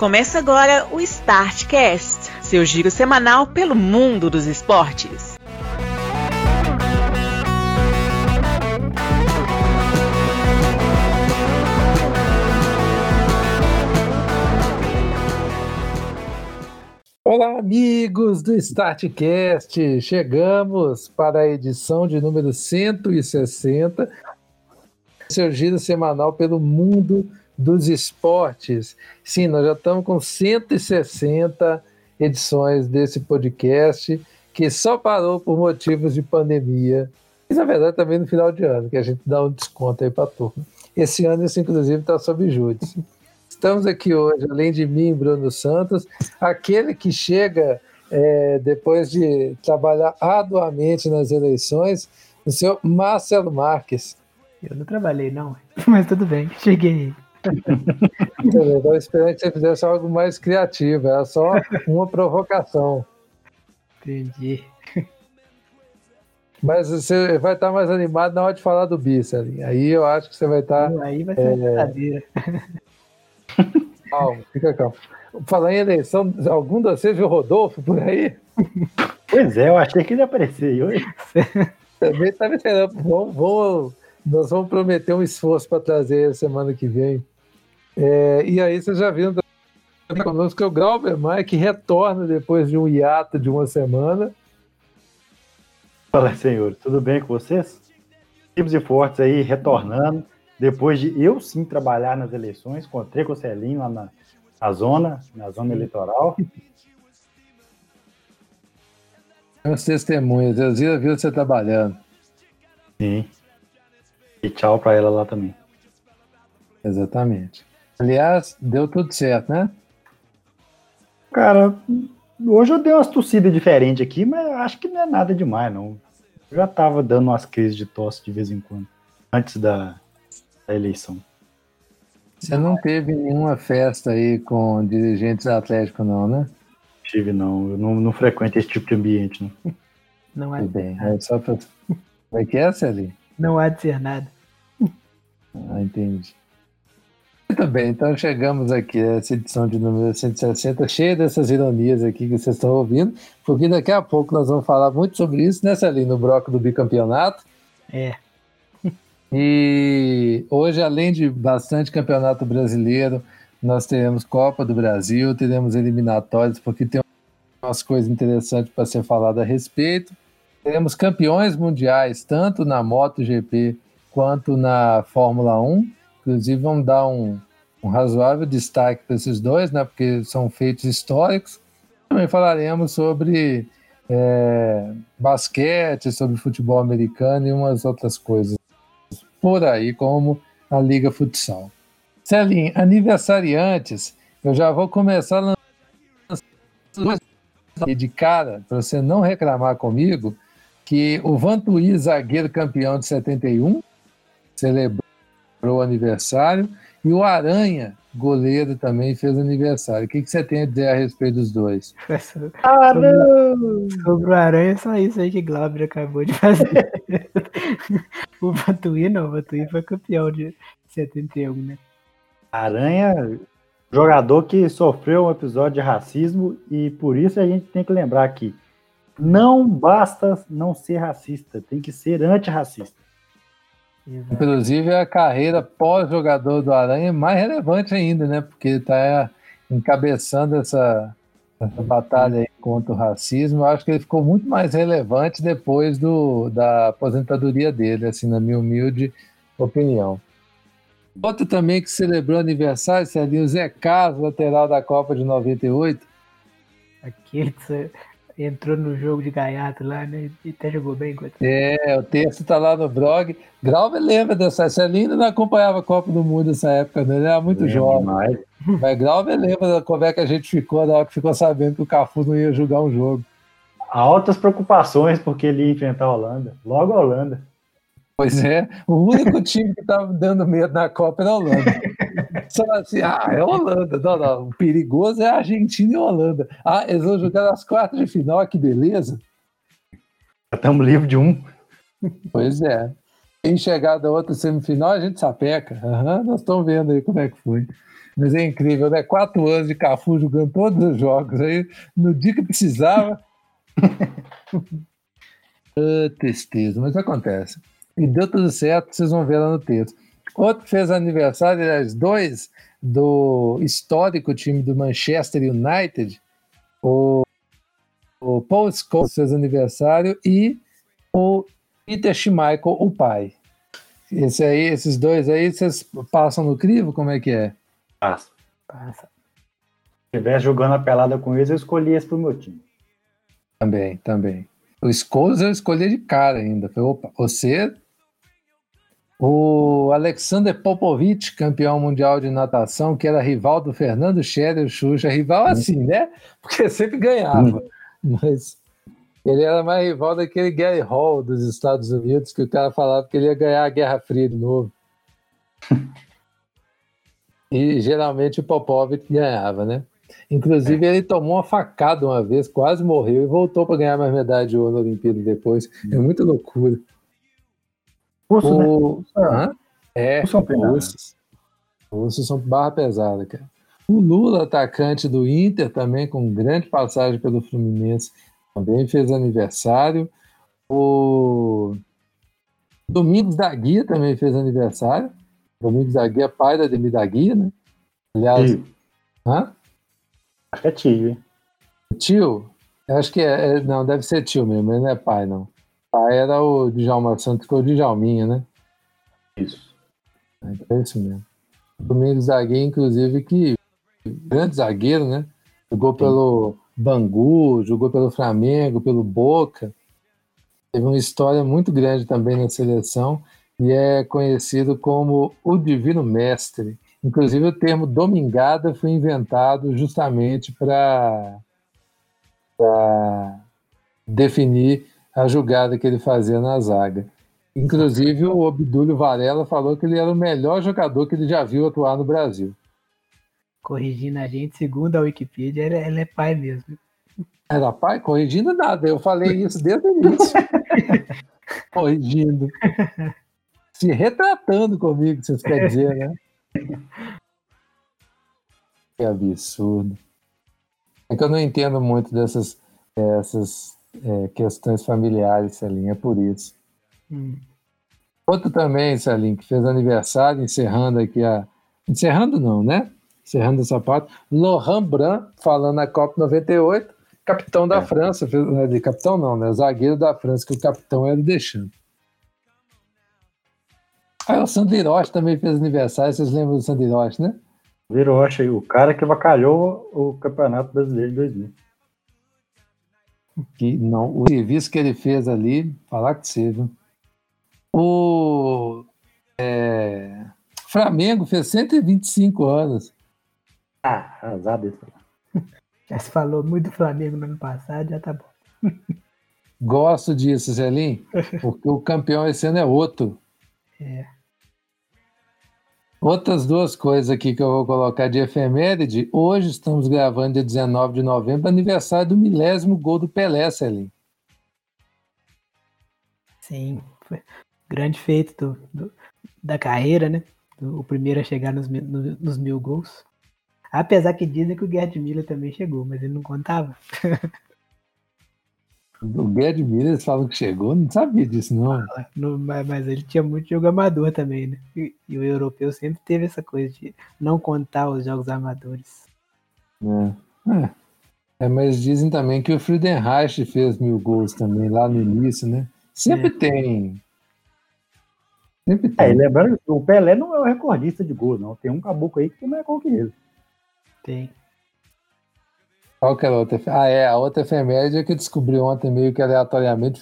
Começa agora o Startcast, seu giro semanal pelo mundo dos esportes. Olá, amigos do Startcast! Chegamos para a edição de número 160, seu giro semanal pelo mundo dos esportes. Sim, nós já estamos com 160 edições desse podcast, que só parou por motivos de pandemia. E, na verdade, também no final de ano, que a gente dá um desconto aí para a turma. Esse ano, isso, inclusive, está sob júdice. Estamos aqui hoje, além de mim, Bruno Santos, aquele que chega é, depois de trabalhar arduamente nas eleições, o senhor Marcelo Marques. Eu não trabalhei, não, mas tudo bem, cheguei. Eu estava esperando que você fizesse algo mais criativo, era só uma provocação. Entendi. Mas você vai estar mais animado na hora de falar do bi, Aí eu acho que você vai estar. Aí vai ser é... brincadeira. Calma, fica calmo. Falar em eleição, algum de vocês viu o Rodolfo por aí? Pois é, eu achei que ele ia aparecer hoje. Também estava esperando. Vamos, vamos, nós vamos prometer um esforço para trazer semana que vem. É, e aí vocês já viram conosco que é o Grauber Maia, que retorna depois de um hiato de uma semana. Fala, senhor, tudo bem com vocês? Vivos e fortes aí, retornando. Depois de eu sim trabalhar nas eleições, encontrei com o Celinho lá na, na zona, na zona eleitoral. Meus testemunhas, Elzira viu você trabalhando. Sim. E tchau para ela lá também. Exatamente. Aliás, deu tudo certo, né? Cara, hoje eu dei umas tossidas diferentes aqui, mas acho que não é nada demais, não. Eu já tava dando umas crises de tosse de vez em quando, antes da, da eleição. Você não teve nenhuma festa aí com dirigentes atléticos, não, né? Tive, não. Eu não, não frequento esse tipo de ambiente, não. Não há Tudo bem. É só pra... Como é que é, Celinho? Não há de ser nada. Ah, entendi. Muito bem, então chegamos aqui a essa edição de número 160, cheia dessas ironias aqui que vocês estão ouvindo, porque daqui a pouco nós vamos falar muito sobre isso, né, Celinho, no bloco do bicampeonato. É. E hoje, além de bastante campeonato brasileiro, nós teremos Copa do Brasil, teremos eliminatórios, porque tem umas coisas interessantes para ser falado a respeito. Teremos campeões mundiais, tanto na MotoGP quanto na Fórmula 1. Inclusive, vamos dar um, um razoável destaque para esses dois, né, porque são feitos históricos. Também falaremos sobre é, basquete, sobre futebol americano e umas outras coisas por aí, como a Liga Futsal. Celinho, aniversariantes, eu já vou começar de cara, para você não reclamar comigo, que o Vantuí, zagueiro campeão de 71, celebrou o aniversário, e o Aranha, goleiro, também fez aniversário. O que, que você tem a dizer a respeito dos dois? Ah, não! Sobre o Aranha, só isso aí que Glauber acabou de fazer. o Batuí não, o Batuí foi campeão de 71, né? Aranha, jogador que sofreu um episódio de racismo e por isso a gente tem que lembrar que não basta não ser racista, tem que ser antirracista. Inclusive a carreira pós-jogador do Aranha é mais relevante ainda, né? Porque está encabeçando essa, essa batalha contra o racismo. Eu acho que ele ficou muito mais relevante depois do, da aposentadoria dele, assim, na minha humilde opinião. Outro também que celebrou aniversário, Serginho Zé Carlos, lateral da Copa de 98. Aquele entrou no jogo de gaiato lá, né? E até jogou bem. É, o texto tá lá no blog. Grauber lembra dessa. Celina não acompanhava a Copa do Mundo nessa época, né? Ele era muito jovem. Demais. Mas Grauber lembra como é que a gente ficou na hora que ficou sabendo que o Cafu não ia jogar um jogo. Altas preocupações porque ele ia enfrentar a Holanda. Logo a Holanda. Pois é, o único time que estava dando medo na Copa era a Holanda. Só assim, ah, é a Holanda. Não, não, o perigoso é a Argentina e a Holanda. Ah, eles vão jogar nas quartas de final, que beleza. Já estamos livres de um. Pois é. Em chegar da outra semifinal, a gente sapeca. Uhum, nós estamos vendo aí como é que foi. Mas é incrível, né? Quatro anos de Cafu jogando todos os jogos. Aí, no dia que precisava. ah, tristeza, mas acontece. E deu tudo certo, vocês vão ver lá no texto. Outro fez aniversário, aliás, dois do histórico time do Manchester United, o, o Paul Scholes fez aniversário e o Peter Schmeichel, o pai. Esse aí, esses dois aí, vocês passam no crivo? Como é que é? Passa. Passa. Se estivesse jogando a pelada com eles, eu escolhi esse pro meu time. Também, também. O Scholes eu escolhi de cara ainda. Falei, opa, você o Alexander Popovich, campeão mundial de natação, que era rival do Fernando Scherer, Xuxa, rival assim, né? Porque sempre ganhava. Mas ele era mais rival daquele Gary Hall dos Estados Unidos, que o cara falava que ele ia ganhar a Guerra Fria de novo. e geralmente o Popovich ganhava, né? Inclusive, ele tomou uma facada uma vez, quase morreu e voltou para ganhar mais medalha de ouro na Olimpíada depois. É muita loucura. Russo, o... né? É, Russo russos. Russos são barra pesada, cara. O Lula, atacante do Inter, também com grande passagem pelo Fluminense, também fez aniversário. O Domingos da Guia também fez aniversário. Domingos da Guia, pai da Demi da Guia, né? Aliás. Tio. Hã? Acho que é tio, hein? Tio? Acho que é, é, Não, deve ser tio mesmo, ele não é pai, não pai era o Djalma Santos, que é o Djalminha, né? Isso. É, é isso mesmo. Domingos Zagueiro, inclusive, que grande zagueiro, né? Jogou Sim. pelo Bangu, jogou pelo Flamengo, pelo Boca. Teve uma história muito grande também na seleção e é conhecido como o Divino Mestre. Inclusive, o termo domingada foi inventado justamente para definir a jogada que ele fazia na zaga. Inclusive, o Obdúlio Varela falou que ele era o melhor jogador que ele já viu atuar no Brasil. Corrigindo a gente, segundo a Wikipedia, ele, ele é pai mesmo. Era pai? Corrigindo nada, eu falei isso desde o início. Corrigindo. Se retratando comigo, vocês querem dizer, né? Que absurdo. É que eu não entendo muito dessas essas é, questões familiares, Celinho, é por isso. Hum. Outro também, Celinho, que fez aniversário, encerrando aqui a. Encerrando não, né? Encerrando essa parte. Laurent Brun, falando na Copa 98, capitão da é. França, fez, né, de capitão não, né? Zagueiro da França, que o capitão era o Deschamps. Aí o Sandro Hiroshi também fez aniversário, vocês lembram do Sandro Hiroshi, né? Hiroshi, o cara que vacalhou o Campeonato Brasileiro de 2000 que não, o serviço que ele fez ali, falar que seja. O é, Flamengo fez 125 anos. Ah, azar desse. Já se falou muito do Flamengo no ano passado, já tá bom. Gosto disso, Zelim, porque o campeão esse ano é outro. É. Outras duas coisas aqui que eu vou colocar de efeméride. Hoje estamos gravando dia 19 de novembro, aniversário do milésimo gol do Pelé, Celim. Sim, foi grande feito do, do, da carreira, né? O primeiro a chegar nos, no, nos mil gols. Apesar que dizem que o Gerd Miller também chegou, mas ele não contava. O Gerd Miller, eles falam que chegou, não sabia disso, não. não mas, mas, ele tinha muito jogo amador também, né? E, e, o europeu sempre teve essa coisa de não contar os jogos amadores. É. é. é mas dizem também que o Friedenreich fez mil gols também lá no início, né? Sempre é. tem. Sempre é, tem. É, lembrando que o Pelé não é o recordista de gols, não. Tem um caboclo aí que tem mais gol que ele. Tem. Qual que era a outra? Ah, é, a outra efeméride que eu descobri ontem meio que aleatoriamente,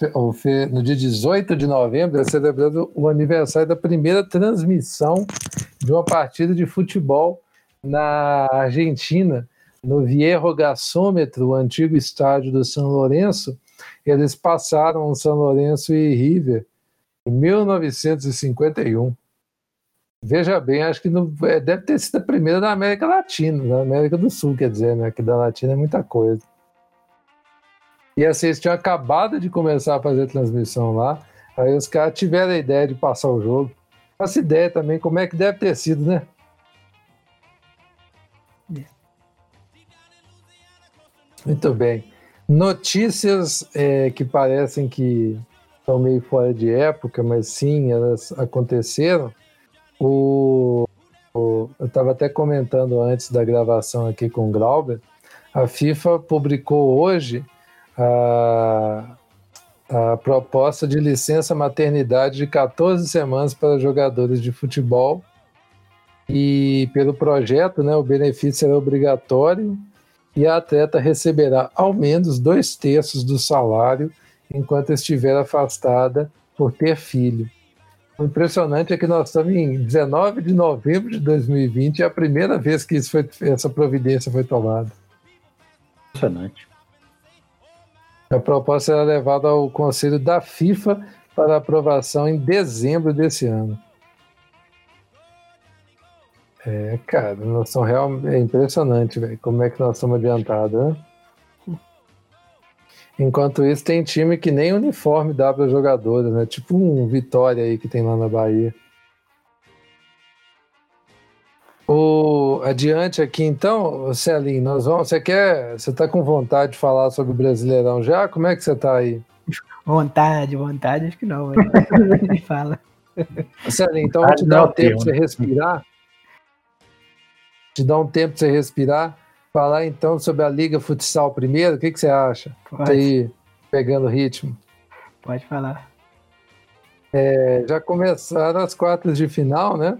no dia 18 de novembro, celebrando o aniversário da primeira transmissão de uma partida de futebol na Argentina, no Viejo Gasômetro, o antigo estádio do São Lourenço. Eles passaram São Lourenço e River em 1951. Veja bem, acho que é, deve ter sido a primeira da América Latina, da América do Sul, quer dizer, né? Que da Latina é muita coisa. E assim, eles tinham acabado de começar a fazer transmissão lá, aí os caras tiveram a ideia de passar o jogo. Faço ideia também como é que deve ter sido, né? Muito bem. Notícias é, que parecem que estão meio fora de época, mas sim, elas aconteceram. O, o eu estava até comentando antes da gravação aqui com o Glauber, a FIFA publicou hoje a, a proposta de licença maternidade de 14 semanas para jogadores de futebol e pelo projeto, né, o benefício será obrigatório e a atleta receberá ao menos dois terços do salário enquanto estiver afastada por ter filho. O impressionante é que nós estamos em 19 de novembro de 2020 é a primeira vez que isso foi, essa providência foi tomada. Impressionante. A proposta será levada ao Conselho da FIFA para aprovação em dezembro desse ano. É, cara, nós somos realmente é impressionante, velho. Como é que nós estamos adiantados, né? Enquanto isso, tem time que nem uniforme dá para jogadores, né? Tipo um Vitória aí que tem lá na Bahia. O, adiante aqui então, Celinho, nós vamos. Você quer. Você tá com vontade de falar sobre o Brasileirão já? Como é que você tá aí? Vontade, vontade, acho que não, mas fala. Celinho, então vou te dar um tempo para você respirar te dar um tempo para você respirar. Falar então sobre a Liga Futsal primeiro, o que, que você acha? Pode. Tá aí pegando ritmo. Pode falar. É, já começaram as quartas de final, né?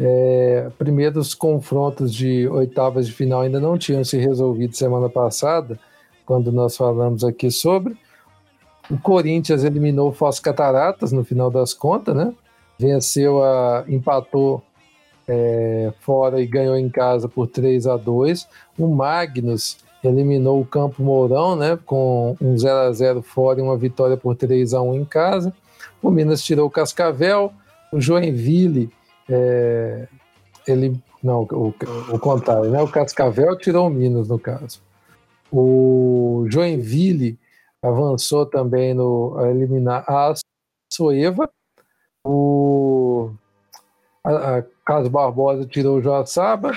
É, primeiros confrontos de oitavas de final ainda não tinham se resolvido semana passada, quando nós falamos aqui sobre. O Corinthians eliminou o Foz Cataratas no final das contas, né? Venceu a. empatou é, fora e ganhou em casa por 3 a 2 O Magnus eliminou o Campo Mourão, né, com um 0 a 0 fora e uma vitória por 3 a 1 em casa. O Minas tirou o Cascavel, o Joinville, é, ele não, o, o contrário, né? O Cascavel tirou o Minas no caso. O Joinville avançou também no a eliminar a Soeva. O a, a Carlos Barbosa tirou o Joaçaba,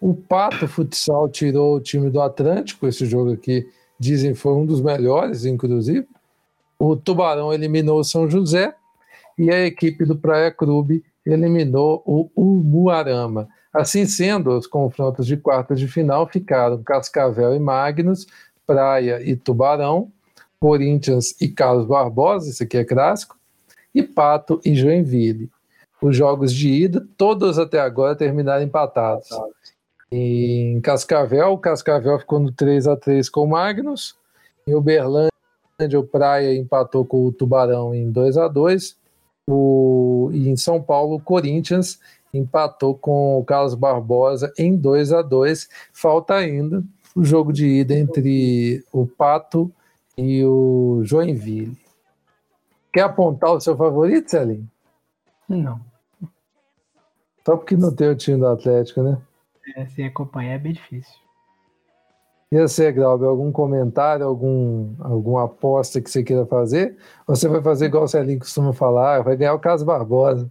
o Pato Futsal tirou o time do Atlântico, esse jogo aqui dizem foi um dos melhores, inclusive. O Tubarão eliminou o São José e a equipe do Praia Clube eliminou o Umuarama. Assim sendo, os confrontos de quartas de final ficaram Cascavel e Magnus, Praia e Tubarão, Corinthians e Carlos Barbosa, esse aqui é clássico, e Pato e Joinville os jogos de ida, todos até agora terminaram empatados. Em Cascavel, o Cascavel ficou no 3 a 3 com o Magnus. Em Uberlândia, o Praia empatou com o Tubarão em 2 a 2 o, E em São Paulo, o Corinthians empatou com o Carlos Barbosa em 2 a 2 Falta ainda o jogo de ida entre o Pato e o Joinville. Quer apontar o seu favorito, Celinho? Não. Só porque não tem o time do Atlético, né? É, sem acompanhar é bem difícil. E você, Glauber, algum comentário, algum, alguma aposta que você queira fazer? Ou você vai fazer igual o Celinho costuma falar, vai ganhar o Carlos Barbosa?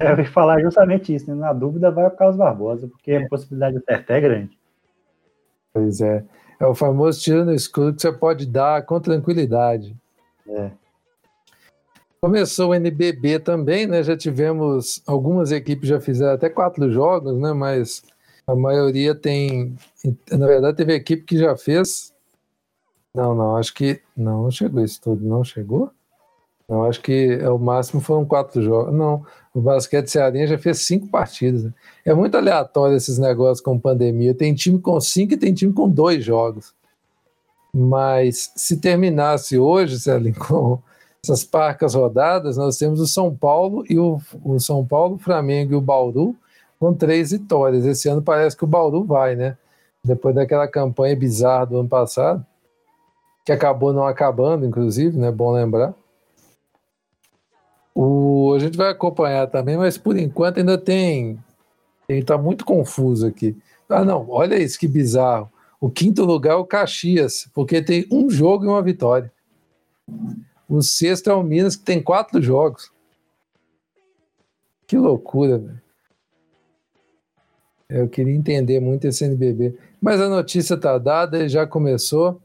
É, eu ia falar justamente isso, né? Na dúvida vai o Carlos Barbosa, porque é. a possibilidade de acertar é grande. Pois é. É o famoso tiro no escuro que você pode dar com tranquilidade. É. Começou o NBB também, né? Já tivemos algumas equipes já fizeram até quatro jogos, né? Mas a maioria tem, na verdade, teve equipe que já fez. Não, não, acho que não, chegou isso tudo, não chegou. Não, acho que é o máximo foram quatro jogos. Não, o basquete cearense já fez cinco partidas. Né? É muito aleatório esses negócios com pandemia. Tem time com cinco e tem time com dois jogos. Mas se terminasse hoje, Celinho, com essas parcas rodadas, nós temos o São Paulo e o, o São Paulo, Flamengo e o Bauru com três vitórias. Esse ano parece que o Bauru vai, né? Depois daquela campanha bizarra do ano passado, que acabou não acabando, inclusive, né? Bom lembrar. O, a gente vai acompanhar também, mas por enquanto ainda tem. Está muito confuso aqui. Ah, não, olha isso que bizarro. O quinto lugar é o Caxias, porque tem um jogo e uma vitória. O sexto é o Minas, que tem quatro jogos. Que loucura, velho. Eu queria entender muito esse NBB. Mas a notícia está dada, já começou,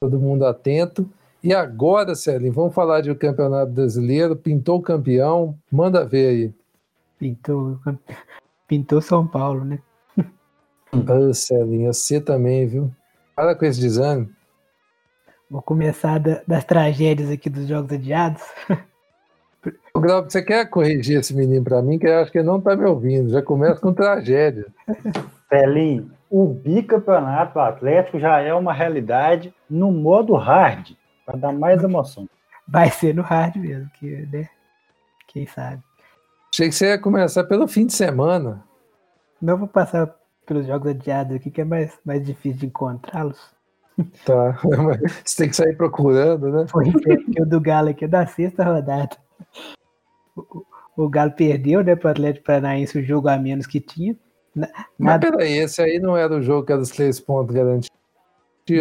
todo mundo atento. E agora, Celinho, vamos falar de Campeonato Brasileiro. Pintou o campeão, manda ver aí. Pintou, pintou São Paulo, né? Ah, Celinho, você também, viu? Para com esse desânimo. Vou começar da, das tragédias aqui dos jogos adiados. O Glauco, você quer corrigir esse menino para mim, que eu acho que ele não está me ouvindo. Já começa com tragédia. Celinho, o bicampeonato Atlético já é uma realidade no modo hard, para dar mais emoção. Vai ser no hard mesmo, que, né? Quem sabe. Achei que você ia começar pelo fim de semana. Não vou passar pelos jogos adiados aqui, que é mais, mais difícil de encontrá-los. Tá, você tem que sair procurando, né? Foi o do Galo aqui é da sexta rodada. O, o Galo perdeu, né, para o Atlético Paranaense o jogo a menos que tinha. Mas Nada... peraí, esse aí não era o jogo que era dos três pontos garantidos?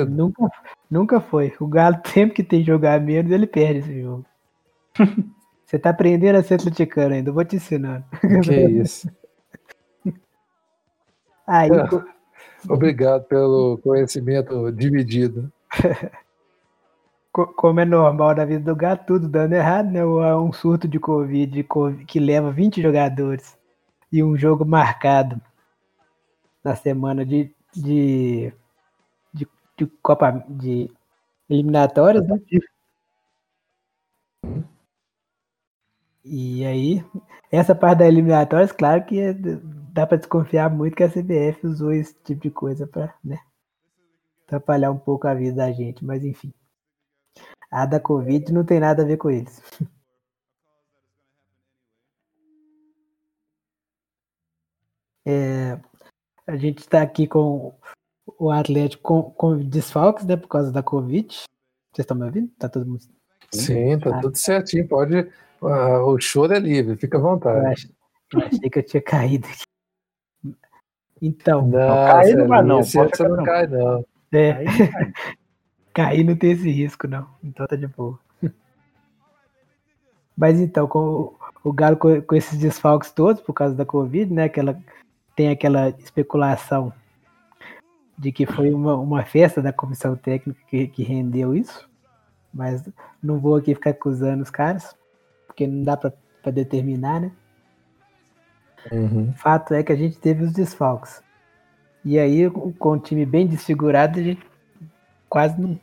Nunca, nunca foi. O Galo, sempre que tem jogo a menos, ele perde esse jogo. Você tá aprendendo a ser atleticano ainda, eu vou te ensinando. Que isso. Aí, Obrigado pelo conhecimento dividido. Como é normal na vida do gato, tudo dando errado, né? Um surto de Covid que leva 20 jogadores e um jogo marcado na semana de, de, de, de Copa de eliminatórias, né? E aí, essa parte da eliminatórias, claro que é, dá para desconfiar muito que a CBF usou esse tipo de coisa para né, atrapalhar um pouco a vida da gente, mas enfim. A da Covid não tem nada a ver com eles. É, a gente está aqui com o Atlético com, com desfalques, né, por causa da Covid. Vocês estão me ouvindo? Tá todo mundo. Sim, tá ah, tudo certinho. Pode. Uh, o choro é livre, fica à vontade. Eu, ach, eu achei que eu tinha caído aqui. Então. Não, não cai não vai não. Você não, não cai, não. É. Cair não tem esse risco, não. Então tá de boa. Mas então, com o Galo com, com esses desfalques todos por causa da Covid, né? Aquela, tem aquela especulação de que foi uma, uma festa da comissão técnica que, que rendeu isso. Mas não vou aqui ficar acusando os caras, porque não dá para determinar, né? Uhum. Fato é que a gente teve os desfalques. E aí, com o time bem desfigurado, a gente quase não,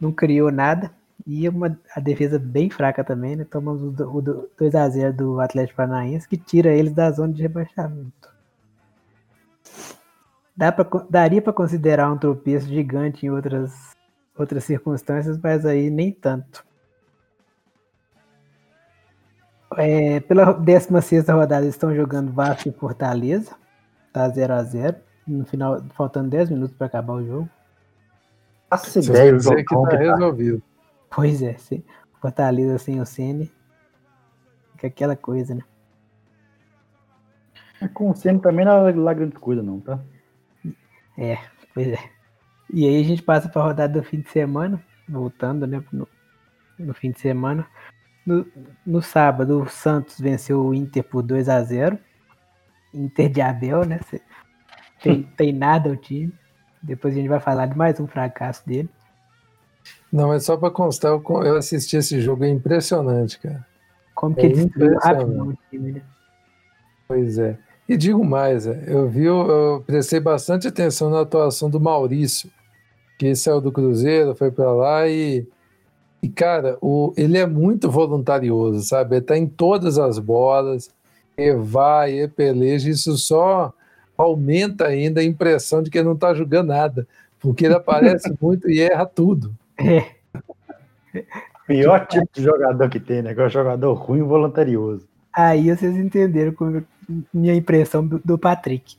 não criou nada. E uma, a defesa bem fraca também, né? Tomamos o, o 2x0 do Atlético Paranaense, que tira eles da zona de rebaixamento. Dá pra, daria para considerar um tropeço gigante em outras, outras circunstâncias, mas aí nem tanto. É, pela 16 rodada estão jogando Vasco e Fortaleza. Tá 0x0. No final, faltando 10 minutos para acabar o jogo. Nossa ideia dizer que tá resolvido. Pois é, sim. Fortaleza sem o Sene. Fica aquela coisa, né? É, com o Sene também não é lá grande coisa, não, tá? É, pois é. E aí a gente passa para a rodada do fim de semana, voltando, né? No, no fim de semana. No, no, sábado, o Santos venceu o Inter por 2 a 0 Inter de Abel, né? Tem, tem nada o time. Depois a gente vai falar de mais um fracasso dele. Não, mas só para constar, eu assisti esse jogo, é impressionante, cara. Como que é ele destruiu rápido o time, né? Pois é. E digo mais, é, eu vi, eu prestei bastante atenção na atuação do Maurício, que saiu do Cruzeiro, foi para lá e, e cara, o, ele é muito voluntarioso, sabe? Ele tá em todas as bolas, e vai, e peleja, isso só aumenta ainda a impressão de que ele não está jogando nada, porque ele aparece muito e erra tudo. É. Pior tipo de jogador que tem, né? Que é o jogador ruim e voluntarioso. Aí vocês entenderam como minha impressão do, do Patrick.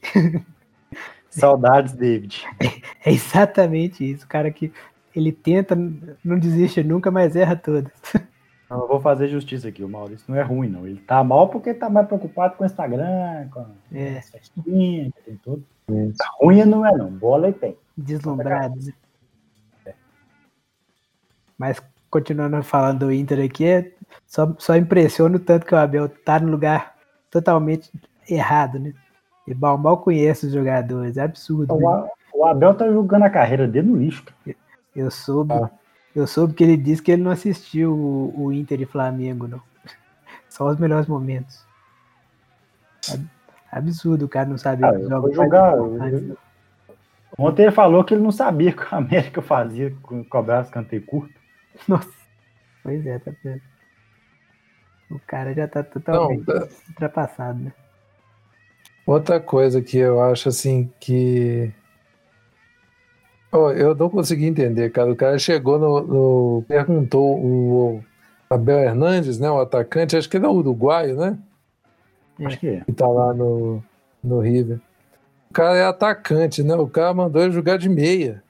Saudades, David. É, é exatamente isso. O cara que ele tenta, não desiste nunca, mas erra todas. Não, eu vou fazer justiça aqui, o Maurício não é ruim, não. Ele tá mal porque tá mais preocupado com o Instagram, com é. as festinhas, que tem tudo. Tá ruim não é, não. Bola ele tem. Deslumbrado, né? É. Mas continuando falando do Inter aqui, é só, só impressiona o tanto que o Abel tá no lugar totalmente errado, né? E mal, mal conhece os jogadores, é absurdo. O, né? o Abel tá jogando a carreira dele no lixo. cara. Eu soube, Ah. eu soube que ele disse que ele não assistiu o, o Inter e Flamengo, não. Só os melhores momentos. Ab- Absurdo o cara não saber Ah, os eu jogos jogar- importantes. Ontem ele falou que ele não sabia que o América fazia com cobrar canteio curto. Nossa. Pois é, tá vendo? O cara já tá totalmente Não, ultrapassado, né? Outra coisa que eu acho assim que. Oh, eu não consegui entender, cara. O cara chegou no. no- perguntou o Abel Hernandes, né? O atacante, acho que ele é uruguaio, né? É. Acho que é. Que tá lá no, no River. O cara é atacante, né? O cara mandou ele jogar de meia.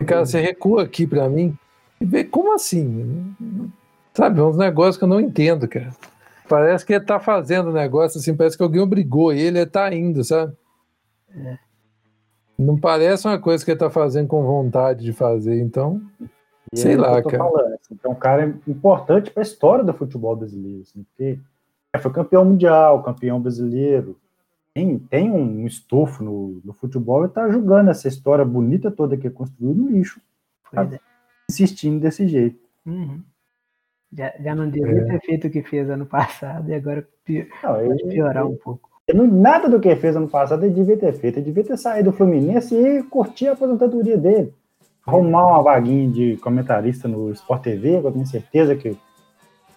O cara, você recua aqui pra mim. E vê, como assim? Sabe, é uns negócios que eu não entendo, cara. Parece que ele tá fazendo negócio assim, parece que alguém obrigou ele, ele tá indo, sabe? Não parece uma coisa que ele tá fazendo com vontade de fazer, então. E Sei é o que lá, cara. falando, assim, é um cara importante para a história do futebol brasileiro, assim, porque já foi campeão mundial, campeão brasileiro, tem, tem um estofo no, no futebol e tá jogando essa história bonita toda que construiu no lixo, Pois é. insistindo desse jeito. Uhum. Já, já não devia É. ter feito o que fez ano passado e agora pi- Não, pode piorar um pouco. Não- nada do que ele fez ano passado ele devia ter feito, ele devia ter saído do Fluminense e curtir a aposentadoria dele. Arrumar uma vaguinha de comentarista no Sport TV, eu tenho certeza que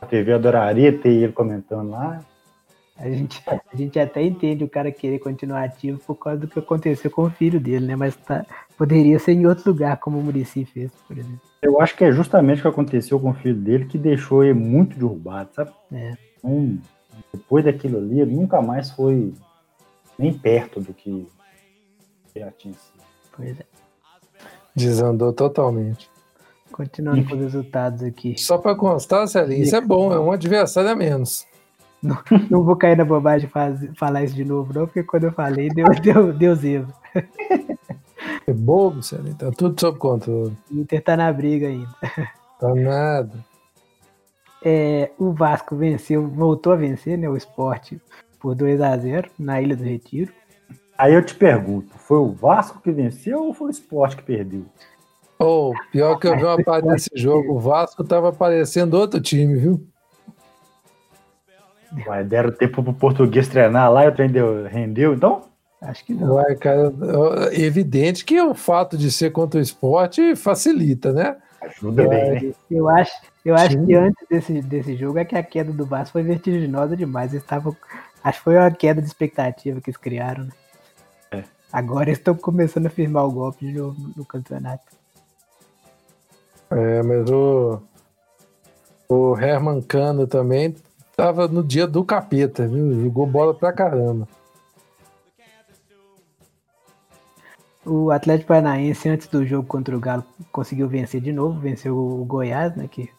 a TV adoraria ter ele comentando lá. A gente, a gente até entende o cara querer continuar ativo por causa do que aconteceu com o filho dele, né? Mas tá, poderia ser em outro lugar, como o Murici fez, por exemplo. Eu acho que é justamente o que aconteceu com o filho dele que deixou ele muito derrubado, sabe? É. Um, depois daquilo ali, ele nunca mais foi nem perto do que já tinha sido. Pois é. Desandou totalmente. Continuando com os resultados aqui. Só pra constar, Celinho, isso é bom, é um adversário a menos. Não vou cair na bobagem de faz- falar isso de novo, não, porque quando eu falei, deu, deu, deu zero. É bobo, Celinho, tá tudo sob controle. O Inter tá na briga ainda. Tá nada. É, o Vasco venceu, voltou a vencer, né? O esporte por 2 a 0 na Ilha do Retiro. Aí eu te pergunto, foi o Vasco que venceu ou foi o Sport que perdeu? Ou, pior que eu vi uma parte desse jogo, o Vasco tava parecendo outro time, viu? Ué, deram tempo pro português treinar lá e o trem rendeu, então? Acho que não. Ué, cara, é evidente que o fato de ser contra o esporte facilita, né? Ajuda bem, né? Eu acho, eu acho Sim. que antes desse, desse jogo é que a queda do Vasco foi vertiginosa demais. Eles estavam. Acho que foi uma queda de expectativa que eles criaram, né? É. Agora eles estão começando a firmar o golpe de novo no campeonato. É, mas o, o Herman Cano também tava no dia do capeta, viu? Jogou bola pra caramba. O Atlético Paranaense, antes do jogo contra o Galo, conseguiu vencer de novo, venceu o Goiás, né? Que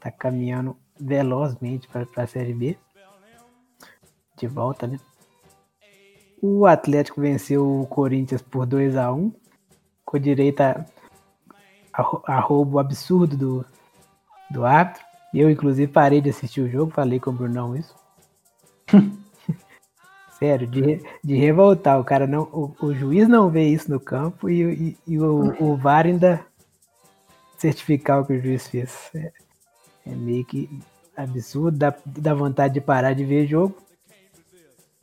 tá caminhando velozmente para a Série B. De volta, né? O Atlético venceu o Corinthians por 2 a 1 com direito a roubo absurdo do, do árbitro. Eu, inclusive, parei de assistir o jogo, falei com o Brunão isso. Sério, de, de revoltar. O cara não. O, o juiz não vê isso no campo e, e- e o, o VAR ainda certificar o que o juiz fez. É, é meio que absurdo, dá, dá vontade de parar de ver jogo.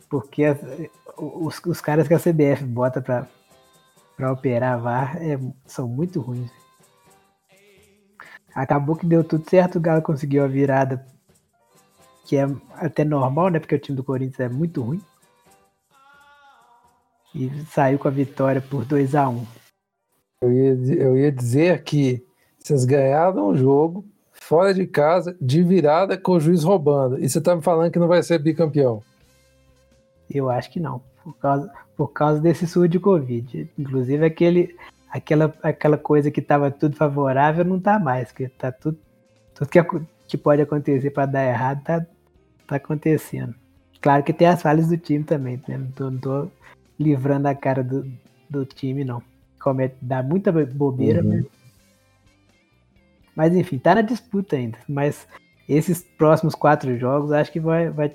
Porque os, os caras que a CBF bota pra, pra operar VAR é, são muito ruins. Acabou que deu tudo certo, o Galo conseguiu a virada, que é até normal, né? Porque o time do Corinthians é muito ruim. E saiu com a vitória por 2 a 1 Eu ia, eu ia dizer que vocês ganharam o jogo fora de casa, de virada, com o juiz roubando. E você tá me falando que não vai ser bicampeão. Eu acho que não, por causa, por causa desse surto de Covid. Inclusive aquele, aquela, aquela coisa que estava tudo favorável não tá mais, que tá tudo, tudo que, que pode acontecer para dar errado tá, tá acontecendo. Claro que tem as falhas do time também, né? Não tô, não tô livrando a cara do, do time, não. Comete, dá muita bo- bobeira, Uhum. mas, mas enfim, tá na disputa ainda. Mas esses próximos quatro jogos acho que vai, vai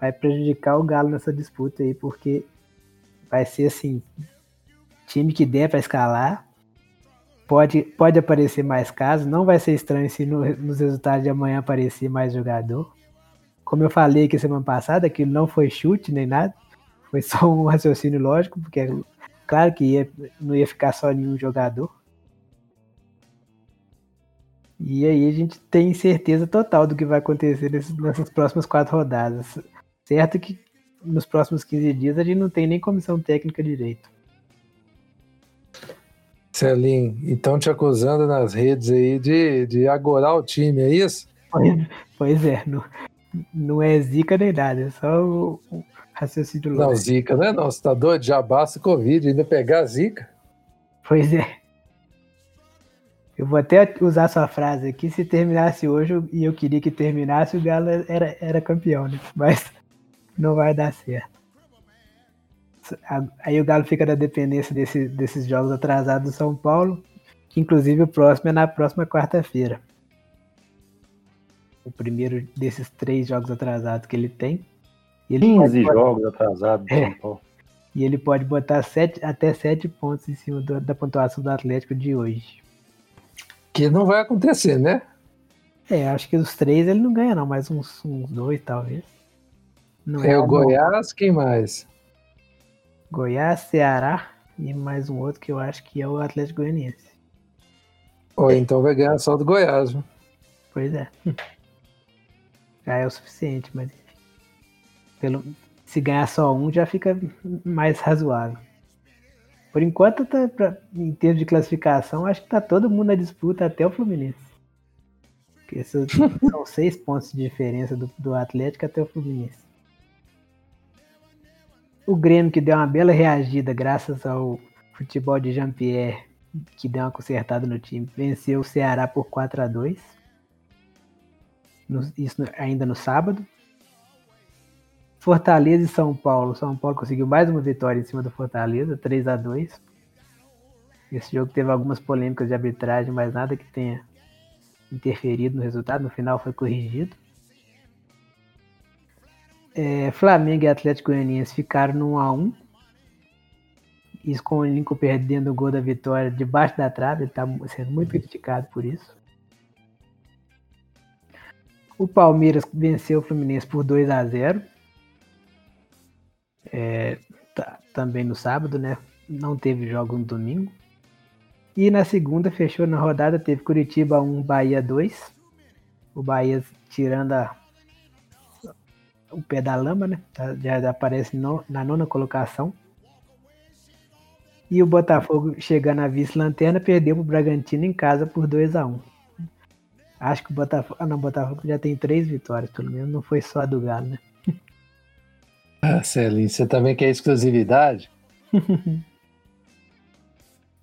vai prejudicar o Galo nessa disputa aí, porque vai ser assim, time que der para escalar, pode, pode aparecer mais casos, não vai ser estranho se no, nos resultados de amanhã aparecer mais jogador. Como eu falei aqui semana passada, que não foi chute nem nada, foi só um raciocínio lógico, porque é claro que ia, não ia ficar só nenhum jogador. E aí a gente tem certeza total do que vai acontecer nessas próximas quatro rodadas. Certo que nos próximos 15 dias a gente não tem nem comissão técnica direito. Celim, então te acusando nas redes aí de, de agorar o time, é isso? Pois, pois é, não, não é zica nem nada, é só o, o raciocínio lógico. Não, zica, não é não, você tá doido? Já basta Covid, ainda pegar zica. Pois é. Eu vou até usar sua frase aqui, se terminasse hoje e eu queria que terminasse, o Galo era, era campeão, né? Mas não vai dar certo. Aí o Galo fica na dependência desse, desses jogos atrasados do São Paulo, que inclusive o próximo é na próxima quarta-feira. O primeiro desses três jogos atrasados que ele tem. Ele 15 pode... jogos atrasados do é. São Paulo. E ele pode botar sete, até sete pontos em cima do, da pontuação do Atlético de hoje. Que não vai acontecer, né? É, acho que os três ele não ganha, não, mas uns, uns dois talvez. Não é, é o Goiás, quem mais? Goiás, Ceará e mais um outro que eu acho que é o Atlético Goianiense. Ou então vai ganhar só do Goiás, viu? Pois é. Já é o suficiente, mas pelo, se ganhar só um já fica mais razoável. Por enquanto, tá, pra, em termos de classificação, acho que tá todo mundo na disputa até o Fluminense. Porque são seis pontos de diferença do, do Atlético até o Fluminense. O Grêmio que deu uma bela reagida graças ao futebol de Jean-Pierre, que deu uma consertada no time, venceu o Ceará por 4 a 2 no, Isso ainda no sábado. Fortaleza e São Paulo. São Paulo conseguiu mais uma vitória em cima do Fortaleza, 3 a 2 Esse jogo teve algumas polêmicas de arbitragem, mas nada que tenha interferido no resultado. No final foi corrigido. É, Flamengo e Atlético Goianiense ficaram no 1x1. Isso com o Lincoln perdendo o gol da vitória debaixo da trave. Ele está sendo muito criticado por isso. O Palmeiras venceu o Fluminense por 2 a 0 é, tá, Também no sábado, né? Não teve jogo no domingo. E na segunda, fechou na rodada, teve Curitiba 1, Bahia 2. O Bahia tirando a o pé da lama, né? Tá, já aparece no, na nona colocação. E o Botafogo chegando à vice-lanterna perdeu para o Bragantino em casa por 2 a 1 Acho que o Botafogo. Ah, não, o Botafogo já tem três vitórias, pelo menos. Não foi só a do Galo, né? Ah, Celinho, você também quer exclusividade?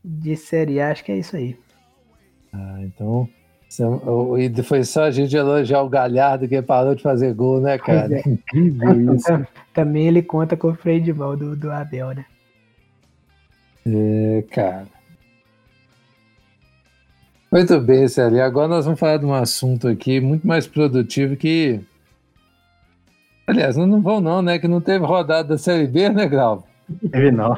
De Série A, acho que é isso aí. Ah, então e foi só a gente elogiar o Galhardo que parou de fazer gol, né, cara? É. Incrível isso. Também ele conta com o freio de mão do, do Abel, né? É, cara. Muito bem, Célio. Agora nós vamos falar de um assunto aqui muito mais produtivo que. Aliás, não, vão não, né? Que não teve rodada da Série B, né, Grau? Teve não.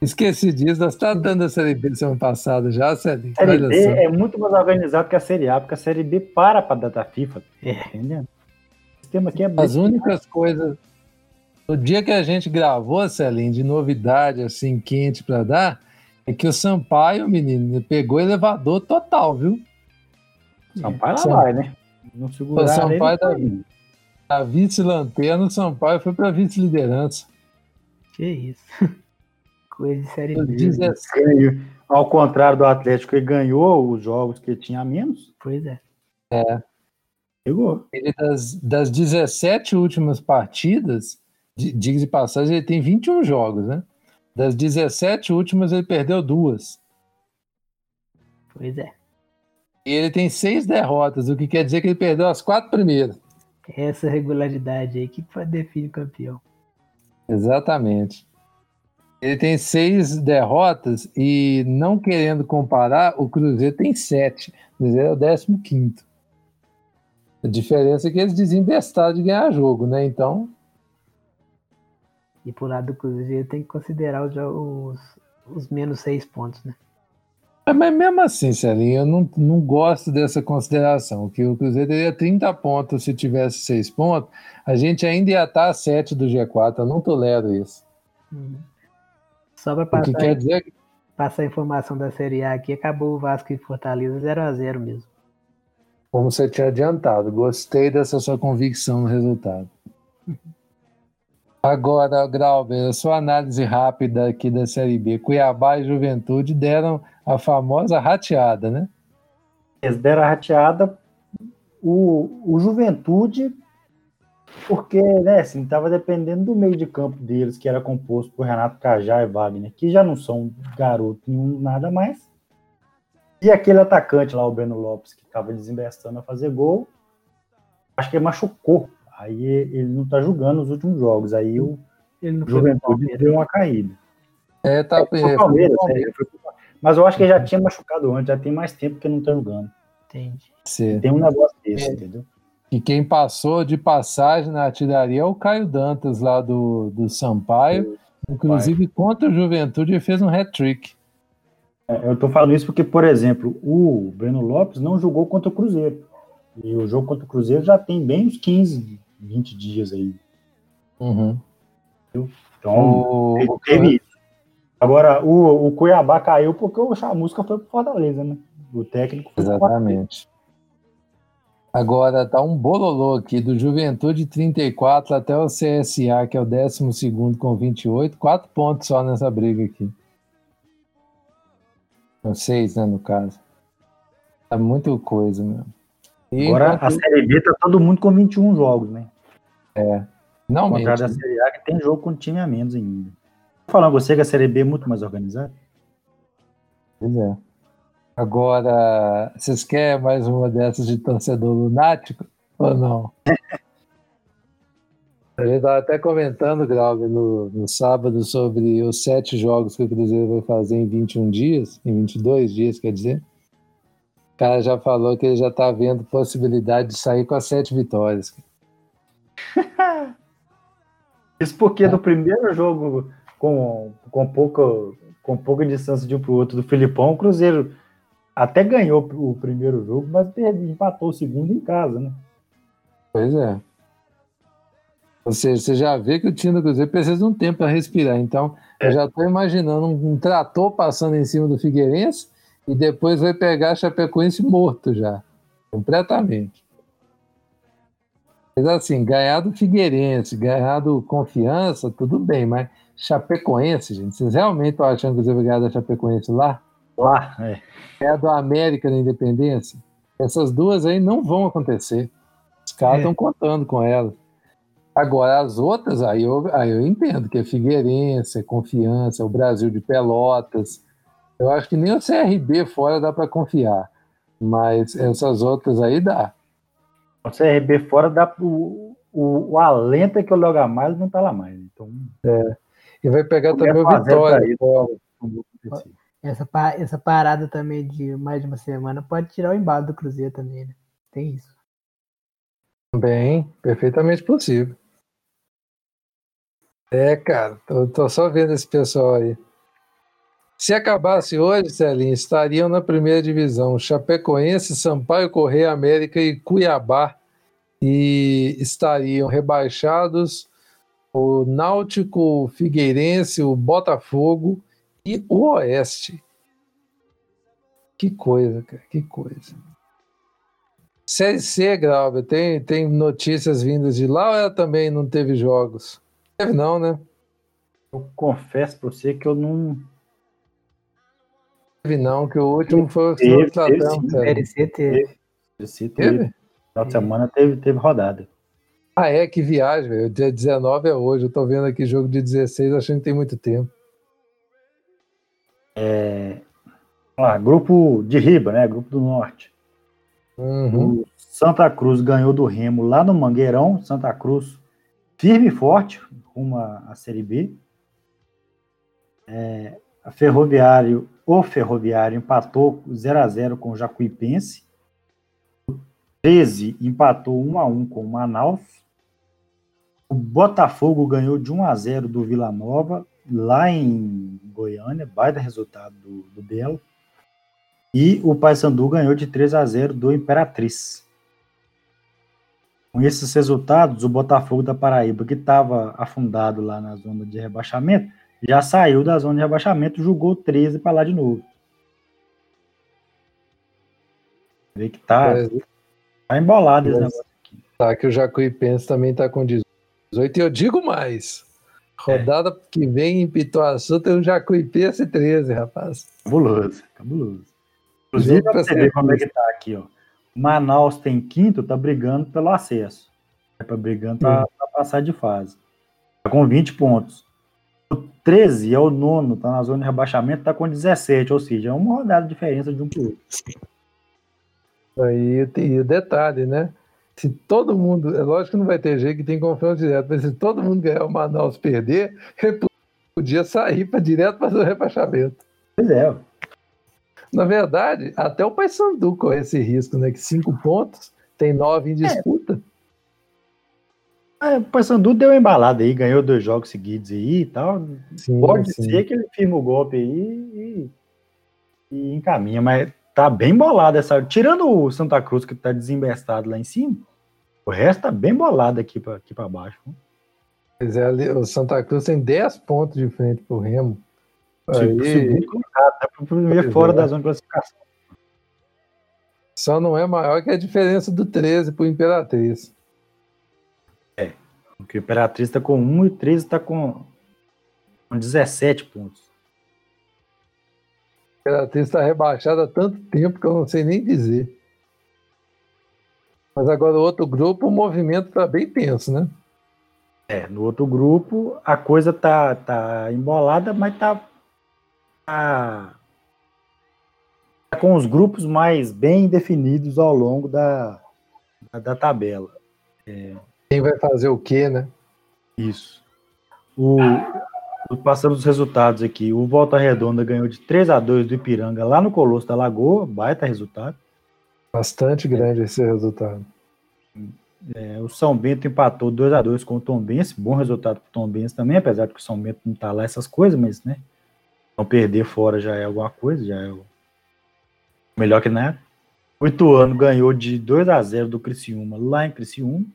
Esqueci disso, nós estávamos dando a Série B semana passada já, Série A Série B é muito mais organizado que a Série A, porque a Série B para para data FIFA. É. Entendeu? O sistema aqui é As únicas coisas. No dia que a gente gravou, Celinho, de novidade assim, quente para dar, é que o Sampaio, menino, pegou elevador total, viu? Sampaio lá Sam... vai, né? Não seguraram o Sampaio da, da vice-lanterna, o Sampaio foi para vice-liderança. Que isso. Coisa de série B. Ao contrário do Atlético, ele ganhou os jogos que tinha menos. Pois é. É. Pegou. Ele, das, das 17 últimas partidas, diga de passagem, ele tem 21 jogos, né? Das 17 últimas, ele perdeu duas. Pois é. E ele tem seis derrotas, o que quer dizer que ele perdeu as quatro primeiras. Essa regularidade aí que define o campeão. Exatamente. Ele tem seis derrotas e, não querendo comparar, o Cruzeiro tem sete. O Cruzeiro é o décimo quinto. A diferença é que eles desembestaram de ganhar jogo, né? Então. E por lado do Cruzeiro tem que considerar os, os, os menos seis pontos, né? Mas mesmo assim, Celinho, eu não, não gosto dessa consideração, que o Cruzeiro teria 30 pontos se tivesse 6 pontos, a gente ainda ia estar a 7 do G4, eu não tolero isso. Uhum. Só para passar, quer dizer... passar a informação da Série A aqui, acabou o Vasco e Fortaleza 0x0 mesmo. Como você tinha adiantado, gostei dessa sua convicção no resultado. Agora, Grauber, a sua análise rápida aqui da Série B. Cuiabá e Juventude deram a famosa rateada, né? Eles deram a rateada, o, o Juventude, porque, né, assim, estava dependendo do meio de campo deles, que era composto por Renato Cajá e Wagner, que já não são garoto nenhum, nada mais. E aquele atacante lá, o Breno Lopes, que estava desembestando a fazer gol, acho que machucou Aí ele não tá jogando os últimos jogos. Aí o Juventude deu uma caída. É, tá é, Palmeiras, é, Mas eu acho que ele já tinha machucado antes, já tem mais tempo que não tá jogando. Entendi. Sim. Tem um negócio desse, é. entendeu? E quem passou de passagem na artilharia é o Caio Dantas, lá do, do Sampaio. Inclusive, Vai. contra o Juventude, ele fez um hat-trick. É, eu tô falando isso porque, por exemplo, o Breno Lopes não jogou contra o Cruzeiro. E o jogo contra o Cruzeiro já tem bem uns 15, 20 dias aí. Uhum. Então, o... teve isso. Agora, o, o Cuiabá caiu porque o Chamusca foi pro Fortaleza, né? O técnico foi Exatamente. Agora tá um bololô aqui do Juventude 34 até o CSA, que é o 12 com 28, quatro pontos só nessa briga aqui. Ou seis, né, no caso. Tá muito coisa mesmo. E Agora a Série B tá todo mundo com 21 jogos, né? É. Não, contrário da Série A, que tem jogo com time a menos ainda. Vou falar você que a Série B é muito mais organizada. Pois é. Agora, vocês querem mais uma dessas de torcedor lunático ou não? A gente estava até comentando, Grauber, no, no sábado sobre os sete jogos que o Cruzeiro vai fazer em 21 dias, em 22 dias, quer dizer cara já falou que ele já tá vendo possibilidade de sair com as sete vitórias. Isso porque é. no primeiro jogo, com, com, pouco, com pouca distância de um para o outro do Filipão, o Cruzeiro até ganhou o primeiro jogo, mas empatou o segundo em casa, né? Pois é. Ou seja, você já vê que o time do Cruzeiro precisa de um tempo para respirar. Então, é. eu já estou imaginando um, um trator passando em cima do Figueirense e depois vai pegar Chapecoense morto já, completamente. Mas assim, ganhar do Figueirense, ganhar do Confiança, tudo bem, mas Chapecoense, gente, vocês realmente estão achando que você vai ganhar da Chapecoense lá? Lá, é. É a do América na Independência? Essas duas aí não vão acontecer. Os caras estão é. contando com elas. Agora, as outras, aí eu, aí eu entendo que é Figueirense, é Confiança, é o Brasil de Pelotas, eu acho que nem o CRB fora dá para confiar, mas essas outras aí dá. O CRB fora dá o, o, o alento é que o Léo Gamalho não tá lá mais. Então, é. E vai pegar também o Vitória. Essa, essa parada também de mais de uma semana pode tirar o embalo do Cruzeiro também, né? Tem isso. Bem, perfeitamente possível. É, cara, tô, tô só vendo esse pessoal aí. Se acabasse hoje, Celinho, estariam na primeira divisão Chapecoense, Sampaio Correia, América e Cuiabá. E estariam rebaixados o Náutico, Figueirense, o Botafogo e o Oeste. Que coisa, cara, que coisa. Série C, Grauber, tem, tem notícias vindas de lá ou ela também não teve jogos? Teve não, né? Eu confesso para você que eu não, teve, não, que o último foi o teve, Tratão. Série C teve. Série teve. Final de semana teve, teve rodada. Ah, é? Que viagem, velho. Dia 19 é hoje. Eu tô vendo aqui jogo de 16, achando que tem muito tempo. É... Lá, grupo de Riba, né? Grupo do Norte. Uhum. O Santa Cruz ganhou do Remo lá no Mangueirão. Santa Cruz firme e forte, rumo à Série B. É, a Ferroviário, o Ferroviário empatou 0 a 0 com o Jacuipense. 13 empatou 1 a 1 com o Manaus. O Botafogo ganhou de 1 a 0 do Vila Nova, lá em Goiânia, baita resultado do, do Belo. E o Paysandu ganhou de 3 a 0 do Imperatriz. Com esses resultados, o Botafogo da Paraíba, que estava afundado lá na zona de rebaixamento, já saiu da zona de rebaixamento, jogou 13 para lá de novo. Vê que tá, É, tá embolado esse Mas- negócio aqui. Tá, que o Jacuipense também tá com 18. E eu digo mais. Rodada que vem em Pituaçu tem um Jacuipense 13, rapaz. Cabuloso, cabuloso. Inclusive, pra você ver como é que tá aqui, ó. Manaus tem quinto, tá brigando pelo acesso. É pra brigando pra, pra passar de fase. Tá com 20 pontos. O 13 é o nono, tá na zona de rebaixamento, tá com 17, ou seja, é uma rodada de diferença de um pro outro. Aí tem o detalhe, né? Se todo mundo. É lógico que não vai ter jeito que tem confronto direto, mas se todo mundo ganhar o Manaus perder, ele podia sair para direto para o rebaixamento. Pois é. Na verdade, até o Paysandu corre esse risco, né? Que cinco pontos tem nove em disputa. É, o Paysandu deu uma embalada aí, ganhou dois jogos seguidos aí e tal. Sim, Pode sim. ser que ele firma o golpe aí e, e encaminha, mas tá bem bolado essa. Tirando o Santa Cruz, que tá desembestado lá em cima, o resto tá bem bolado aqui pra, aqui pra baixo. Pois é, o Santa Cruz tem 10 pontos de frente pro Remo. Tipo, Aí, segundo colocado, tá pro primeiro Pois fora é. da zona de classificação. só não é maior que a diferença do 13 pro Imperatriz. Porque o Imperatriz tá com 1 e o 13 tá com, com 17 pontos. O Imperatriz está rebaixado há tanto tempo que eu não sei nem dizer. Mas agora o outro grupo, o movimento tá bem tenso, né? É, no outro grupo, a coisa tá, tá embolada, mas tá, tá, tá com os grupos mais bem definidos ao longo da, da, da tabela. Quem vai fazer o quê, né? Isso. O, passando os resultados aqui, o Volta Redonda ganhou de 3 a 2 do Ipiranga lá no Colosso da Lagoa, baita resultado. Bastante grande esse resultado. É, o São Bento empatou 2 a 2 com o Tom Benz, bom resultado para o Tom Benz também, apesar de que o São Bento não tá lá essas coisas, mas né, não perder fora já é alguma coisa, já é o melhor que nada. O Ituano ganhou de 2 a 0 do Criciúma lá em Criciúma.